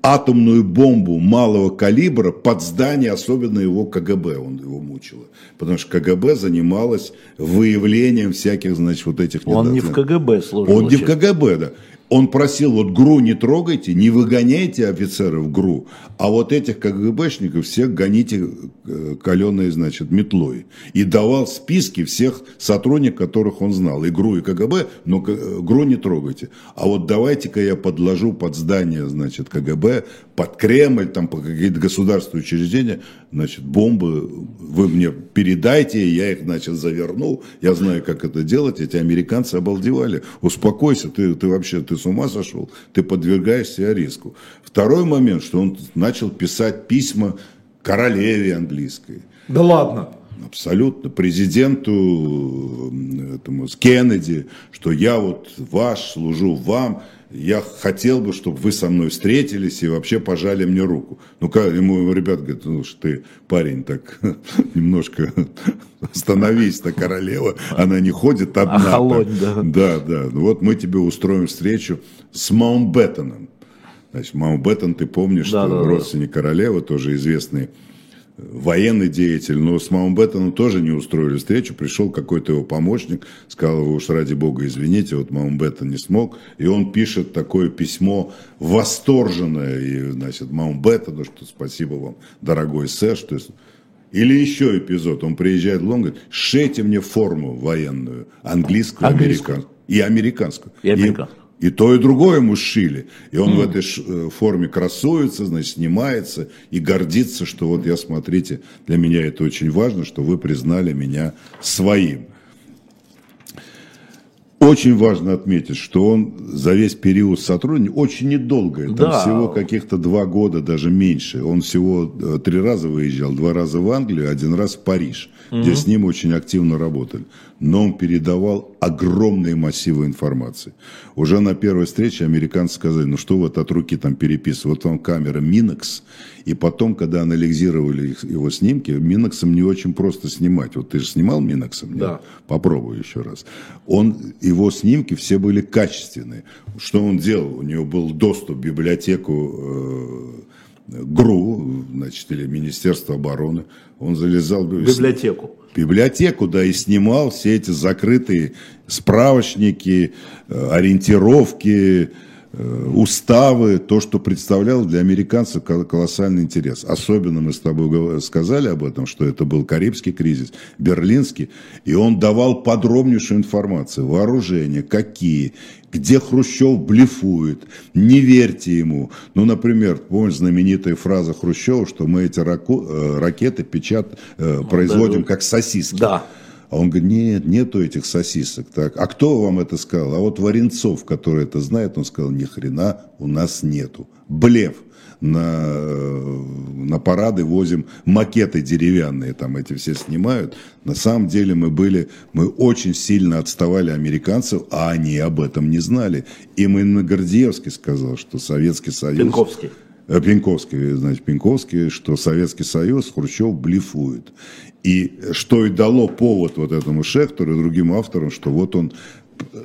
атомную бомбу малого калибра под здание, особенно его КГБ, он его мучило. Потому что КГБ занималась выявлением всяких, значит, вот этих... Он не в КГБ служил. Он не в КГБ, да. Он просил, вот ГРУ не трогайте, не выгоняйте офицеров ГРУ, а вот этих КГБшников всех гоните э, каленой, значит, метлой. И давал списки всех сотрудников, которых он знал, и ГРУ, и КГБ, но э, ГРУ не трогайте. А вот давайте-ка я подложу под здание, значит, КГБ, под Кремль, там, по какие-то государственные учреждения, значит, бомбы вы мне передайте, я их, значит, заверну, я знаю, как это делать, эти американцы обалдевали. Успокойся, ты, ты вообще, ты с ума сошел, ты подвергаешь себя риску. Второй момент, что он начал писать письма королеве английской. Да ладно. Абсолютно. Президенту этому, Кеннеди, что я вот ваш, служу вам я хотел бы, чтобы вы со мной встретились и вообще пожали мне руку. Ну, как ему ребят говорят, ну, что ты, парень, так немножко остановись-то, королева, она не ходит одна. А холодь, да. Да, да. Ну, вот мы тебе устроим встречу с Маунтбеттоном. Значит, Маунтбеттен, ты помнишь, да, что да, родственник да. королевы, тоже известный военный деятель, но с Маунтбеттеном тоже не устроили встречу. Пришел какой-то его помощник, сказал, вы уж ради бога извините, вот Маунтбеттен не смог. И он пишет такое письмо восторженное, и, значит, Маунтбеттену, что спасибо вам, дорогой сэр, что... Или еще эпизод, он приезжает в Лондон, шейте мне форму военную, английскую, английскую. американскую. И американскую. И американскую. И то, и другое ему сшили. И он mm. в этой э, форме красуется, значит, снимается и гордится, что вот я, смотрите, для меня это очень важно, что вы признали меня своим. Очень важно отметить, что он за весь период сотрудничества, очень недолго, там да. всего каких-то два года, даже меньше. Он всего э, три раза выезжал, два раза в Англию, один раз в Париж, угу. где с ним очень активно работали но он передавал огромные массивы информации. Уже на первой встрече американцы сказали, ну что вот от руки там переписывают, вот вам камера Минокс, и потом, когда анализировали его снимки, Миноксом не очень просто снимать. Вот ты же снимал Миноксом? Нет? Да. Попробуй еще раз. Он, его снимки все были качественные. Что он делал? У него был доступ в библиотеку э, ГРУ, значит, или Министерство обороны. Он залезал... В библиотеку библиотеку, да, и снимал все эти закрытые справочники, э, ориентировки, э, уставы, то, что представляло для американцев колоссальный интерес. Особенно мы с тобой сказали об этом, что это был Карибский кризис, Берлинский, и он давал подробнейшую информацию, вооружение, какие, где Хрущев блефует, не верьте ему. Ну, например, помнишь знаменитая фраза Хрущева, что мы эти раку, э, ракеты печат, э, производим как сосиски. Да. А он говорит, нет, нету этих сосисок. Так. А кто вам это сказал? А вот Варенцов, который это знает, он сказал, ни хрена у нас нету. Блев на, на парады возим макеты деревянные, там эти все снимают. На самом деле мы были, мы очень сильно отставали американцев, а они об этом не знали. Именно Гордеевский сказал, что Советский Союз... Пенковский. Э, Пеньковский, значит, Пеньковский, что Советский Союз, Хрущев блефует. И что и дало повод вот этому Шехтеру и другим авторам, что вот он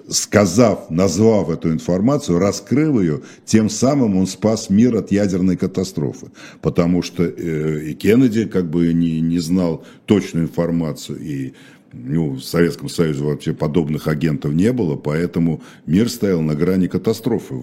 сказав, назвав эту информацию, раскрыв ее, тем самым он спас мир от ядерной катастрофы. Потому что э, и Кеннеди как бы не, не знал точную информацию, и ну, в Советском Союзе вообще подобных агентов не было, поэтому мир стоял на грани катастрофы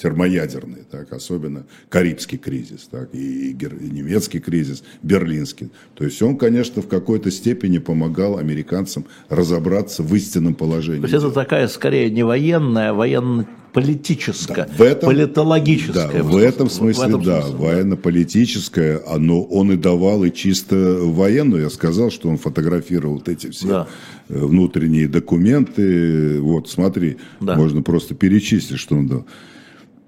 термоядерной, так, особенно Карибский кризис, так, и, и, немецкий кризис, берлинский. То есть он, конечно, в какой-то степени помогал американцам разобраться в истинном положении. То есть это такая, скорее, не военная, а военно политическое, да, в этом, политологическое. Да, в этом смысле, в этом да, военно-политическое, оно, он и давал и чисто военную. Я сказал, что он фотографировал вот эти все да. Э, внутренние документы. Вот, смотри, да. можно просто перечислить, что он дал.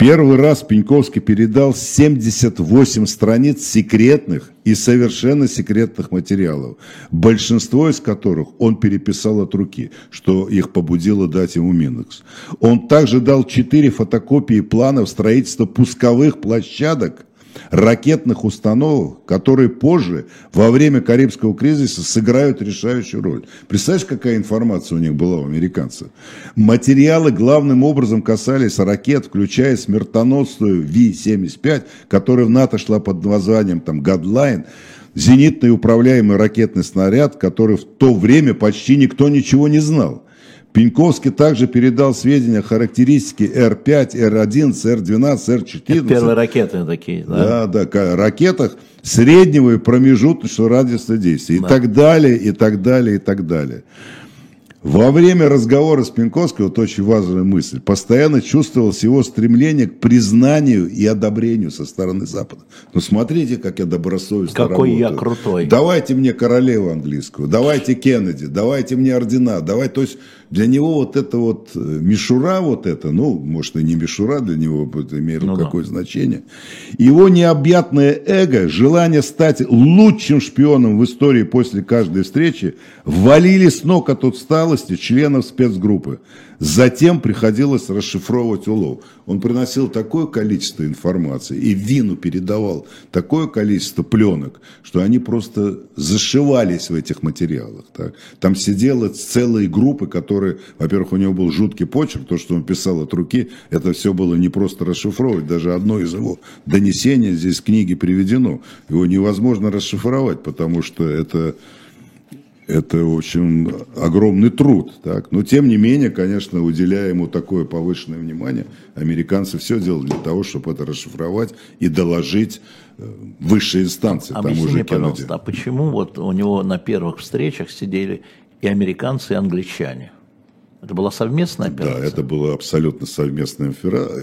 Первый раз Пеньковский передал 78 страниц секретных и совершенно секретных материалов, большинство из которых он переписал от руки, что их побудило дать ему Минекс. Он также дал 4 фотокопии планов строительства пусковых площадок ракетных установок, которые позже, во время Карибского кризиса, сыграют решающую роль. Представляешь, какая информация у них была у американцев? Материалы главным образом касались ракет, включая смертоносную Ви-75, которая в НАТО шла под названием там «Гадлайн», зенитный управляемый ракетный снаряд, который в то время почти никто ничего не знал. Пеньковский также передал сведения о характеристике Р-5, Р-11, Р-12, Р-14. Это первые ракеты такие, да? Да, да, ракетах среднего и промежуточного радиуса действия. Да. И так далее, и так далее, и так далее. Во время разговора с Пенковским, вот очень важная мысль, постоянно чувствовалось его стремление к признанию и одобрению со стороны Запада. Ну, смотрите, как я добросовестно Какой работаю. я крутой. Давайте мне королеву английскую, давайте Кеннеди, давайте мне ордена, давай, то есть для него вот это вот э, мишура вот это, ну, может и не мишура для него, это имеет ну, какое да. значение. Его необъятное эго, желание стать лучшим шпионом в истории после каждой встречи, валили с ног от усталости членов спецгруппы. Затем приходилось расшифровывать улов. Он приносил такое количество информации и Вину передавал такое количество пленок, что они просто зашивались в этих материалах. Так. Там сидела целые группы, которые, во-первых, у него был жуткий почерк, то, что он писал от руки, это все было не просто расшифровывать, даже одно из его донесений здесь в книге приведено. Его невозможно расшифровать, потому что это это очень огромный труд. Так? Но тем не менее, конечно, уделяя ему такое повышенное внимание, американцы все делали для того, чтобы это расшифровать и доложить э, высшие инстанции. Объясни тому же мне, пожалуйста, а почему вот у него на первых встречах сидели и американцы, и англичане? Это была совместная операция? Да, это была абсолютно совместная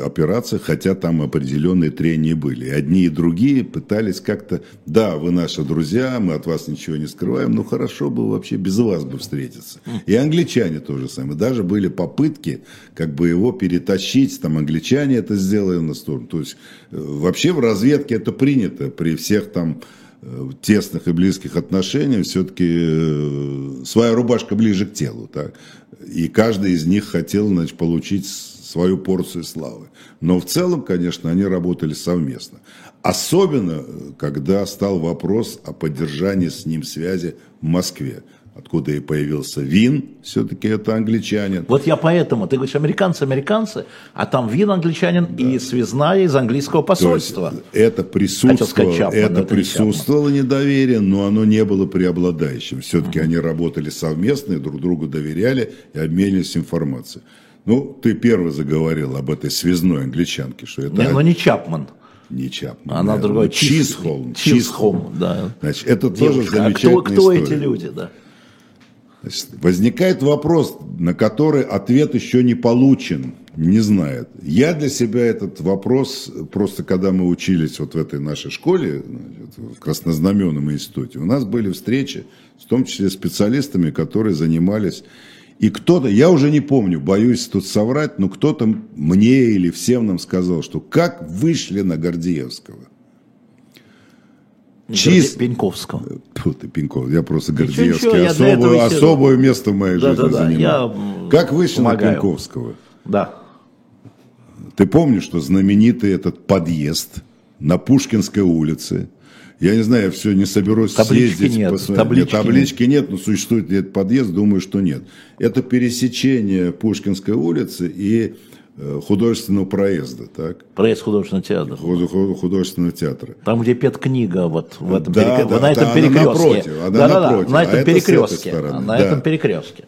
операция, хотя там определенные трения были. Одни и другие пытались как-то, да, вы наши друзья, мы от вас ничего не скрываем, но хорошо бы вообще без вас бы встретиться. И англичане тоже самое. Даже были попытки как бы его перетащить, там англичане это сделали на сторону. То есть э, вообще в разведке это принято при всех там э, тесных и близких отношениях все-таки э, своя рубашка ближе к телу. Так? И каждый из них хотел значит, получить свою порцию славы. Но в целом, конечно, они работали совместно. Особенно, когда стал вопрос о поддержании с ним связи в Москве откуда и появился Вин, все-таки это англичанин. Вот я поэтому, ты говоришь, американцы, американцы, а там Вин англичанин да. и связная из английского посольства. это присутствовало, сказать, Чапман, это, присутствовало не недоверие, но оно не было преобладающим. Все-таки uh-huh. они работали совместно, и друг другу доверяли и обменивались информацией. Ну, ты первый заговорил об этой связной англичанке, что это... Не, но не Чапман не Чапман. Она да, другой. Чизхолм. Чизхолм, да. Значит, это Девушка. тоже замечательная а кто, кто история. эти люди, да? Значит, возникает вопрос, на который ответ еще не получен. не знает. Я для себя этот вопрос, просто когда мы учились вот в этой нашей школе, в Краснознаменном институте, у нас были встречи, в том числе специалистами, которые занимались и кто-то, я уже не помню, боюсь тут соврать, но кто-то мне или всем нам сказал, что как вышли на Гордеевского. Чист... Пеньковского. Фу ты, Пеньков, я просто Гордеевский. Ничего, особое, место в моей да, жизни да, да, занимаю. Я как вышли помогаю. на Пеньковского? Да. Ты помнишь, что знаменитый этот подъезд на Пушкинской улице, я не знаю, я все не соберусь таблички съездить. Нет, посмотреть. таблички, нет, таблички нет. нет, но существует ли этот подъезд, думаю, что нет. Это пересечение Пушкинской улицы и э, художественного проезда, так? Проезд художественного театра. Художественного театра. Там, где петкнига, вот в этом да, перек... да, на этом да, перекрестке. Она напротив, она да, напротив. Да, на этом а перекрестке. На да. этом перекрестке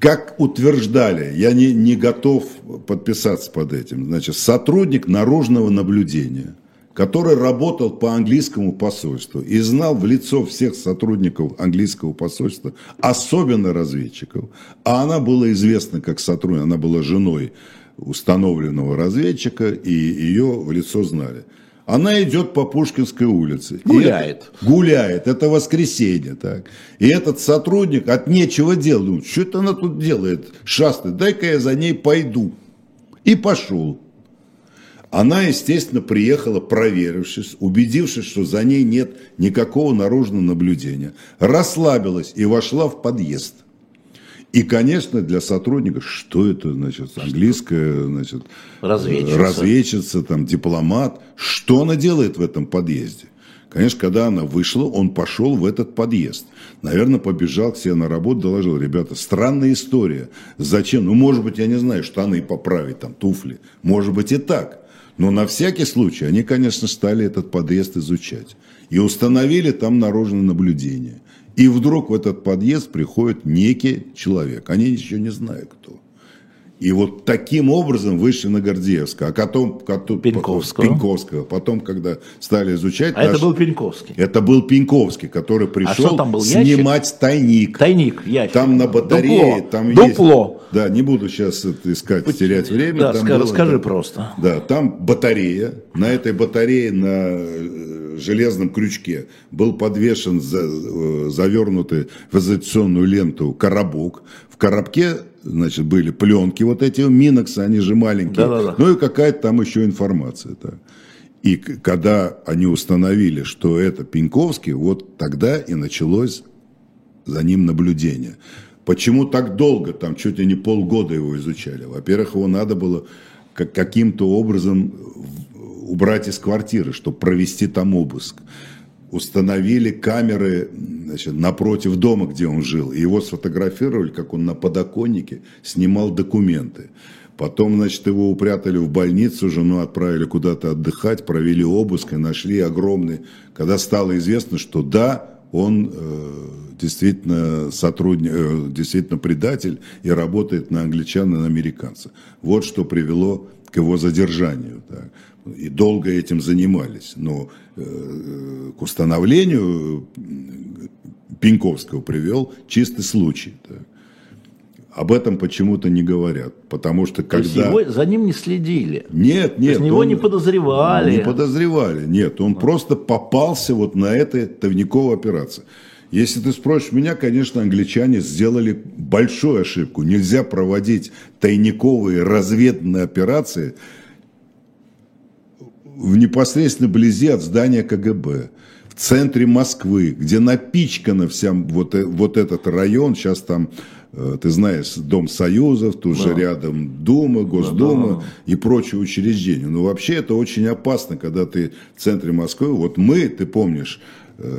как утверждали, я не, не готов подписаться под этим, значит, сотрудник наружного наблюдения, который работал по английскому посольству и знал в лицо всех сотрудников английского посольства, особенно разведчиков, а она была известна как сотрудник, она была женой установленного разведчика, и ее в лицо знали – она идет по Пушкинской улице. Гуляет. Это, гуляет. Это воскресенье. Так. И этот сотрудник от нечего делать. Думает, что это она тут делает? Шастает. Дай-ка я за ней пойду. И пошел. Она, естественно, приехала, проверившись, убедившись, что за ней нет никакого наружного наблюдения. Расслабилась и вошла в подъезд. И, конечно, для сотрудников, что это, значит, английская, значит, разведчица. разведчица, там, дипломат, что она делает в этом подъезде? Конечно, когда она вышла, он пошел в этот подъезд. Наверное, побежал к себе на работу, доложил, ребята, странная история. Зачем? Ну, может быть, я не знаю, штаны поправить, там, туфли. Может быть, и так. Но на всякий случай они, конечно, стали этот подъезд изучать. И установили там наружное наблюдение. И вдруг в этот подъезд приходит некий человек. Они еще не знают, кто. И вот таким образом вышли на Гордеевского, а потом, потом Пеньковского. Пеньковского. Потом, когда стали изучать... А наш... это был Пеньковский. Это был Пеньковский, который пришел а был, снимать ящик? тайник. Тайник, ящик. Там на батарее, Дупло. там Дупло. есть... Да, не буду сейчас это искать, терять время. Да, там скажи, было, скажи да, просто. Да, там батарея. На этой батарее на э, железном крючке был подвешен за, э, завернутый в изоляционную ленту коробок. В коробке значит, были пленки вот эти, Миноксы, они же маленькие. Да-да-да. Ну и какая-то там еще информация. Да. И когда они установили, что это Пеньковский, вот тогда и началось за ним наблюдение. Почему так долго, там чуть ли не полгода его изучали? Во-первых, его надо было каким-то образом убрать из квартиры, чтобы провести там обыск установили камеры значит, напротив дома, где он жил. И его сфотографировали, как он на подоконнике снимал документы. Потом, значит, его упрятали в больницу, жену отправили куда-то отдыхать, провели обыск и нашли огромный. Когда стало известно, что да, он э, действительно сотрудник, э, действительно предатель и работает на англичан и на американца. Вот что привело к его задержанию. Так и долго этим занимались. Но э, к установлению Пеньковского привел чистый случай. Так. Об этом почему-то не говорят, потому что когда... То его, за ним не следили? Нет, нет. То есть его не подозревали? Не подозревали, нет. Он а. просто попался вот на этой тайниковой операции. Если ты спросишь меня, конечно, англичане сделали большую ошибку. Нельзя проводить тайниковые разведные операции в непосредственно близи от здания КГБ, в центре Москвы, где напичкана вся вот, э, вот этот район, сейчас там э, ты знаешь, Дом Союзов, тут да. же рядом Дума, Госдума да, да, да. и прочие учреждения. Но вообще это очень опасно, когда ты в центре Москвы. Вот мы, ты помнишь,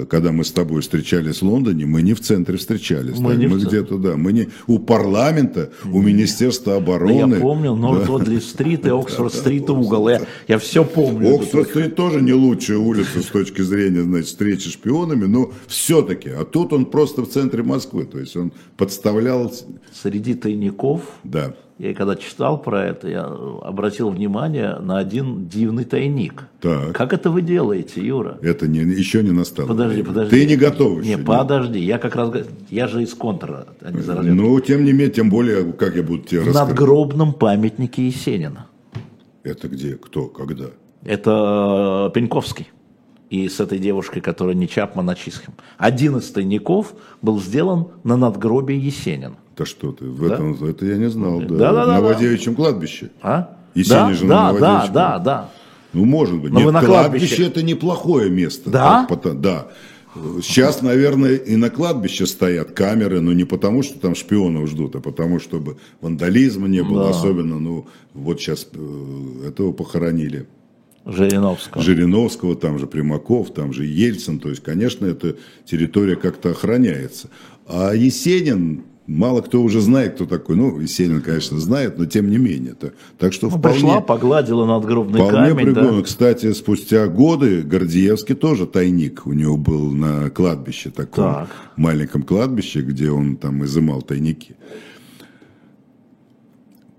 когда мы с тобой встречались в Лондоне, мы не в центре встречались. Мы, так, мы где-то, да, мы не у парламента, у Министерства обороны. Да я помню, Норт-Одли-стрит и Оксфорд-стрит угол. Я, я все помню. Оксфорд-стрит тоже не лучшая улица с точки зрения, значит, встречи с шпионами, но все-таки. А тут он просто в центре Москвы, то есть он подставлял... Среди тайников да я когда читал про это, я обратил внимание на один дивный тайник. Так. Как это вы делаете, Юра? Это не, еще не настало. Подожди, подожди. Ты не готов еще. Не, нет? подожди, я как раз, я же из контра, а не за Ну, тем не менее, тем более, как я буду тебе В рассказывать. надгробном памятнике Есенина. Это где, кто, когда? Это э, Пеньковский и с этой девушкой, которая не Чапман, а Чисхем. Один из тайников был сделан на надгробии Есенина. Да что ты, в да? этом, это я не знал, да. да, да, да на Владевичем да. кладбище. А? Есенин да, же да, на да, да, да. Ну, может быть. Но Нет, вы на кладбище... кладбище это неплохое место. Да? Так, да. Сейчас, наверное, и на кладбище стоят камеры, но не потому, что там шпионов ждут, а потому, чтобы вандализма не было, да. особенно, ну, вот сейчас э, этого похоронили. Жириновского. Жириновского, там же Примаков, там же Ельцин. То есть, конечно, эта территория как-то охраняется. А Есенин, мало кто уже знает, кто такой. Ну, Есенин, конечно, знает, но тем не менее. -то. Так что ну, вполне... Пошла, погладила надгробный вполне камень. Пригодно. Да? Кстати, спустя годы Гордеевский тоже тайник у него был на кладбище, таком так. маленьком кладбище, где он там изымал тайники.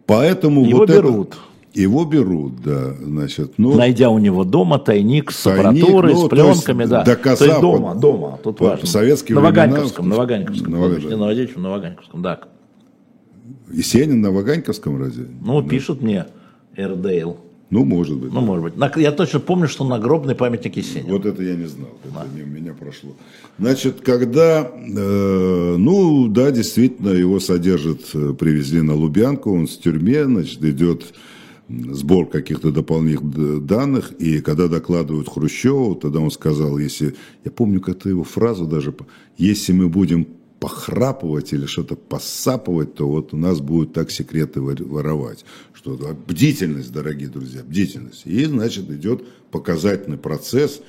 Поэтому Его вот берут. Это... Его берут, да, значит. Ну, Найдя у него дома тайник с тайник, аппаратурой, ну, с пленками, да. Доказав, то есть дома, дома, тут по важно. Советские на Ваганьковском, на Ваганьковском, на Ваганьковском, на Ваганьковском, да. Есенин на Ваганьковском разве? Ну, да. пишут мне Эрдейл. Ну, может быть. Ну, да. может быть. Я точно помню, что нагробный памятник Есенина. Вот это я не знал, это да. мимо меня прошло. Значит, когда, э, ну, да, действительно, его содержат, э, привезли на Лубянку, он в тюрьме, значит, идет сбор каких-то дополнительных данных, и когда докладывают Хрущеву, тогда он сказал, если, я помню как-то его фразу даже, если мы будем похрапывать или что-то посапывать, то вот у нас будут так секреты воровать. Что бдительность, дорогие друзья, бдительность. И, значит, идет показательный процесс,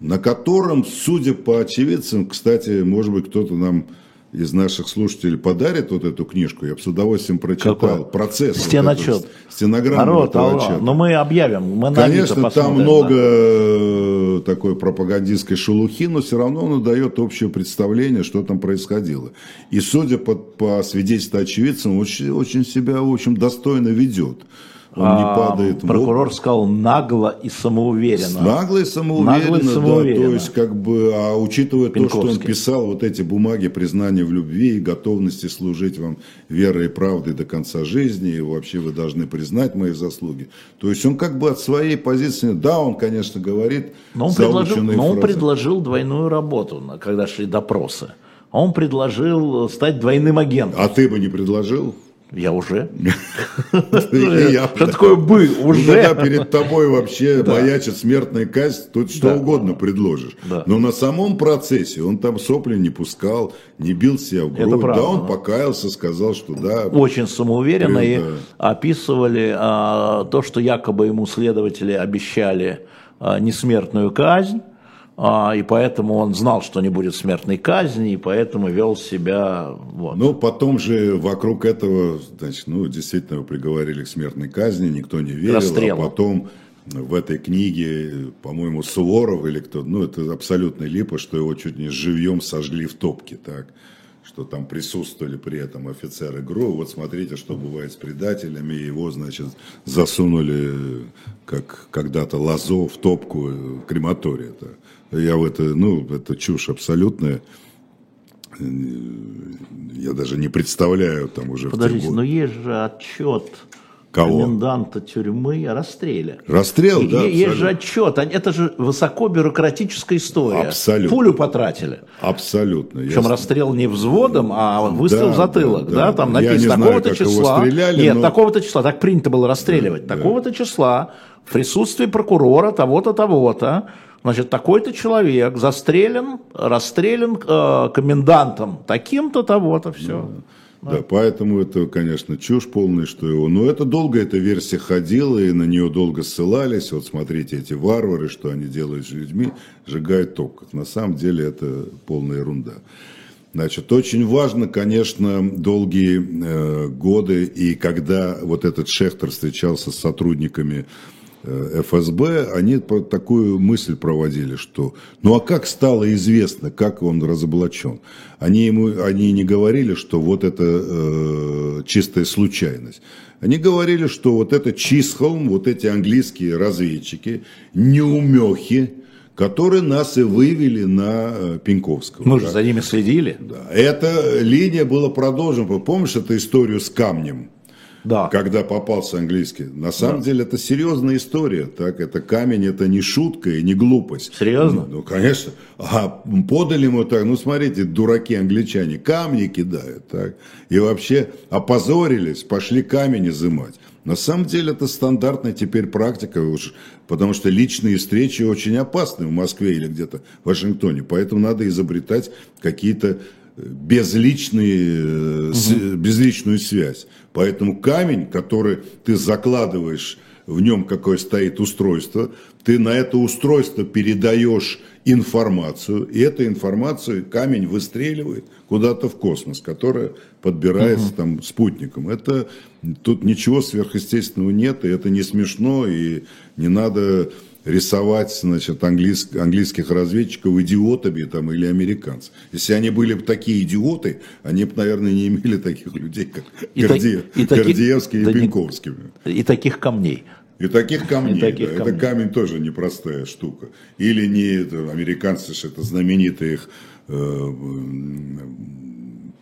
на котором, судя по очевидцам, кстати, может быть, кто-то нам из наших слушателей подарит вот эту книжку, я бы с удовольствием прочитал Какой? процесс. Стеночет. Вот стенограмму Народ, этого Но мы объявим. Мы Конечно, там много да. Э, такой пропагандистской шелухи, но все равно он дает общее представление, что там происходило. И судя по, по свидетельству очевидцам, очень, очень себя очень достойно ведет он не а, падает. Прокурор сказал нагло и самоуверенно. Нагло и самоуверенно, нагло и самоуверенно. да, то есть как бы, а учитывая то, что он писал вот эти бумаги признания в любви и готовности служить вам верой и правдой до конца жизни, и вообще вы должны признать мои заслуги. То есть он как бы от своей позиции, да, он, конечно, говорит но он предложил, но он предложил двойную работу, когда шли допросы. Он предложил стать двойным агентом. А ты бы не предложил? Я уже. Что такое бы ну, уже? Когда перед тобой вообще маячит смертная казнь, тут что угодно предложишь. Но на самом процессе он там сопли не пускал, не бил себя в грудь. Да, он покаялся, сказал, что да. Очень самоуверенно и описывали а, то, что якобы ему следователи обещали а, несмертную казнь и поэтому он знал, что не будет смертной казни, и поэтому вел себя... Вот. Ну, потом же вокруг этого, значит, ну, действительно, его приговорили к смертной казни, никто не верил, Расстрелу. а потом в этой книге, по-моему, Суворов или кто, ну, это абсолютно липа, что его чуть не живьем сожгли в топке, так, что там присутствовали при этом офицеры ГРУ, вот смотрите, что бывает с предателями, его, значит, засунули, как когда-то Лазо в топку крематория, так. Я в это, ну, это чушь абсолютная. Я даже не представляю там уже. Подождите, но есть же отчет Кого? коменданта тюрьмы о расстреле. Расстрел, и, да. Есть абсолютно. же отчет, это же высоко бюрократическая история. Абсолютно. Пулю потратили. Абсолютно. Причем я... расстрел не взводом, а выстрел да, в затылок. Да, да, да. Там написано такого-то числа. Стреляли, Нет, но... такого-то числа. Так принято было расстреливать. Да, такого-то да. числа в присутствии прокурора того-то, того-то Значит, такой-то человек застрелен, расстрелян э, комендантом таким-то, того-то, все. Да. Да, поэтому это, конечно, чушь полная, что его... Но это долго эта версия ходила, и на нее долго ссылались. Вот смотрите, эти варвары, что они делают с людьми, сжигают топках. На самом деле это полная ерунда. Значит, очень важно, конечно, долгие э, годы, и когда вот этот Шехтер встречался с сотрудниками ФСБ, они такую мысль проводили, что ну а как стало известно, как он разоблачен? Они, ему, они не говорили, что вот это э, чистая случайность. Они говорили, что вот это Чисхолм, вот эти английские разведчики, неумехи, которые нас и вывели на э, Пеньковского. Мы да. же за ними следили. Да. Эта линия была продолжена. Помнишь эту историю с камнем? Да. когда попался английский. На самом да. деле это серьезная история. Так? Это камень, это не шутка и не глупость. Серьезно? Ну, конечно. А подали ему так, ну смотрите, дураки англичане, камни кидают. Так? И вообще опозорились, пошли камень изымать. На самом деле это стандартная теперь практика, уж, потому что личные встречи очень опасны в Москве или где-то в Вашингтоне. Поэтому надо изобретать какие-то безличные, угу. безличную связь. Поэтому камень, который ты закладываешь, в нем какое стоит устройство, ты на это устройство передаешь информацию, и эту информацию камень выстреливает куда-то в космос, которая подбирается угу. там спутником. Это тут ничего сверхъестественного нет, и это не смешно, и не надо рисовать значит, английск, английских разведчиков идиотами там, или американцев. Если они были бы такие идиоты, они бы, наверное, не имели таких людей, как и Гордеев, и Гордеевский и, и Пеньковский. И таких камней. И таких камней, и таких да, камней. это камень тоже непростая штука. Или не это, американцы, это знаменитый их э,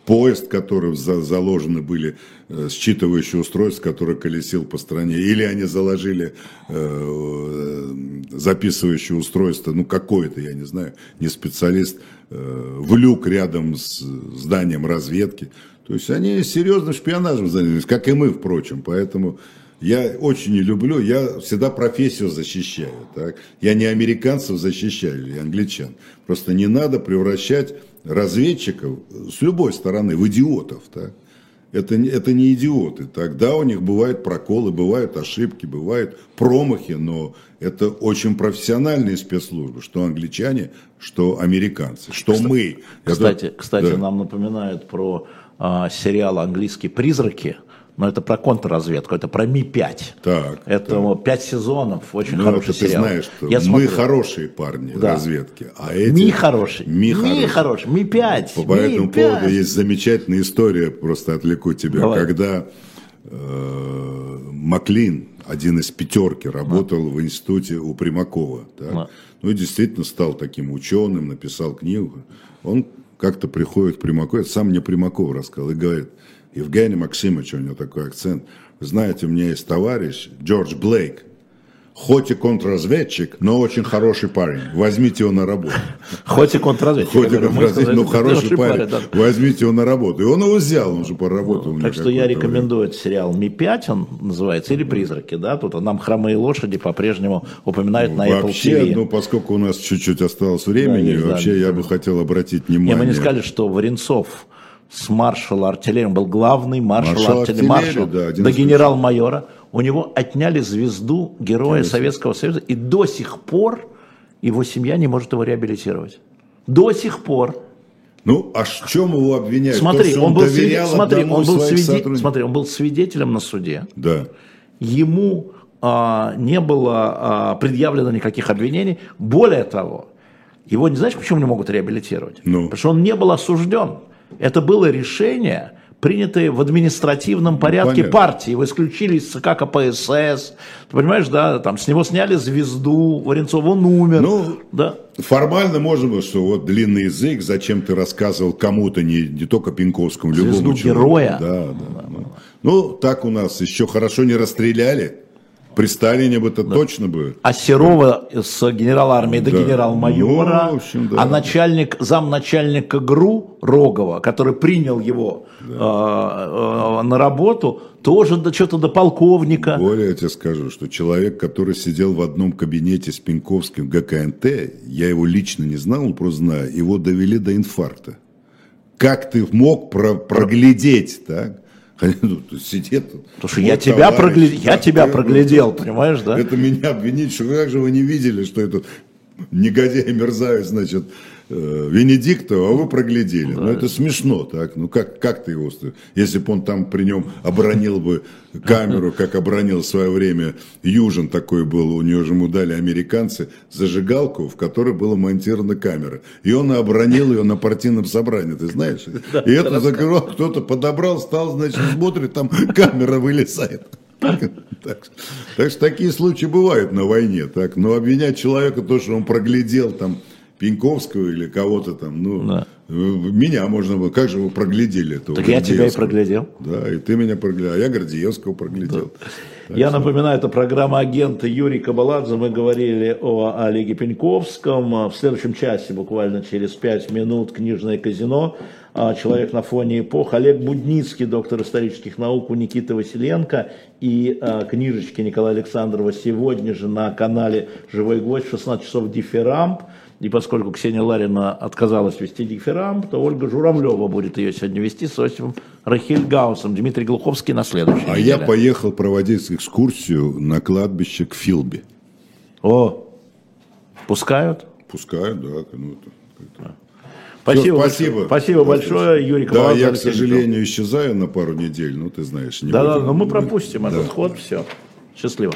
поезд, в котором за, заложены были э, считывающие устройства, который колесил по стране, или они заложили э, записывающее устройство, ну какое-то, я не знаю, не специалист, э, в люк рядом с зданием разведки. То есть они серьезно шпионажем занялись, как и мы, впрочем, поэтому я очень не люблю, я всегда профессию защищаю. Так? Я не американцев защищаю, или англичан. Просто не надо превращать разведчиков с любой стороны в идиотов. Так? Это, это не идиоты. Тогда у них бывают проколы, бывают ошибки, бывают промахи, но это очень профессиональные спецслужбы, что англичане, что американцы, что кстати, мы. Кстати, это, кстати да. нам напоминают про а, сериал «Английские призраки», но это про контрразведку, это про Ми-5. Так, это так. 5 сезонов, очень ну, хороший это сериал. ты знаешь, что Я мы смотрю. хорошие парни да. разведки, а эти... Ми хороший. Ми, Ми хороший. Ми-5. По, по этому поводу есть замечательная история, просто отвлеку тебя, Давай. когда э, Маклин, один из пятерки, работал а. в институте у Примакова. Да? А. Ну и действительно стал таким ученым, написал книгу. Он как-то приходит к Примакову, сам мне Примаков рассказал, и говорит, Евгений Максимович, у него такой акцент. Знаете, у меня есть товарищ Джордж Блейк, хоть и контрразведчик, но очень хороший парень. Возьмите его на работу. Хоть и контрразведчик. Хоть и контрразведчик, но хороший парень. Возьмите его на работу. И он его взял, он же поработал. Так что я рекомендую этот сериал «Ми-5», он называется, или «Призраки», да, тут нам «Хромые лошади» по-прежнему упоминают на Apple Вообще, ну, поскольку у нас чуть-чуть осталось времени, вообще я бы хотел обратить внимание. Мы не сказали, что Варенцов с маршала артиллерии, он был главный маршал, маршал артиллерии, маршал да, до генерал-майора. У него отняли звезду Героя Конечно. Советского Союза, и до сих пор его семья не может его реабилитировать. До сих пор. Ну, а в чем его обвиняют? Смотри, То, он, он, был, свидетель, смотри, он, был свиде... смотри он был свидетелем на суде. Да. Ему а, не было а, предъявлено никаких обвинений. Более того, его не знаешь, почему не могут реабилитировать? Ну. Потому что он не был осужден. Это было решение, принятое в административном порядке Понятно. партии. Его исключили из ЦК КПСС. Ты понимаешь, да, там с него сняли звезду, Варенцов, он умер. Ну, да. формально можно было, что вот длинный язык, зачем ты рассказывал кому-то, не, не только Пинковскому, Звезду любому человеку. героя. Да, да, да. Ну, так у нас еще хорошо не расстреляли. При Сталине бы это да. точно бы. А Серова с генерала армии до да. генерал-майора, ну, общем, да. а начальник, замначальника ГРУ Рогова, который принял его да. э, э, на работу, тоже до, что-то до полковника. Более я тебе скажу, что человек, который сидел в одном кабинете с Пеньковским в ГКНТ, я его лично не знал, он просто знаю, его довели до инфаркта. Как ты мог про проглядеть, так? Ну, сидит. Потому что я тебя, проглядел, я тебя проглядел, понимаешь, да? Это меня обвинить, что как же вы не видели, что этот негодяй, мерзавец, значит, Венедиктова, а вы проглядели. Да. Ну, это смешно, так? Ну, как, как ты его... Если бы он там при нем оборонил бы камеру, как оборонил в свое время Южин такой был, у него же ему дали американцы зажигалку, в которой была монтирована камера. И он оборонил ее на партийном собрании, ты знаешь? И эту зажигалку кто-то подобрал, стал, значит, смотрит, там камера вылезает. Так, так что такие случаи бывают на войне. Так, но обвинять человека то, что он проглядел там Пеньковского или кого-то там, ну, да. меня можно было, как же вы проглядели этого? Так я тебя и проглядел. Да, и ты меня проглядел, а я Гордеевского проглядел. Да. Я что... напоминаю, это программа агента Юрий Кабаладзе. Мы говорили о Олеге Пеньковском. В следующем часе, буквально через пять минут, книжное казино. А, человек на фоне эпох. Олег Будницкий, доктор исторических наук у Никиты Василенко. И а, книжечки Николая Александрова сегодня же на канале «Живой гвоздь» в 16 часов «Дифирамп». И поскольку Ксения Ларина отказалась вести дифирамб, то Ольга Журавлева будет ее сегодня вести с Осипом Рахильгаусом. Дмитрий Глуховский на следующей А неделе. я поехал проводить экскурсию на кладбище к Филби. О, пускают? Пускают, да. Ну, это, Спасибо, Все, спасибо. Спасибо большое, Юрий Да, я, к сожалению, исчезаю на пару недель, ну ты знаешь. Да, да, но мы пропустим да. этот ход, все. Счастливо.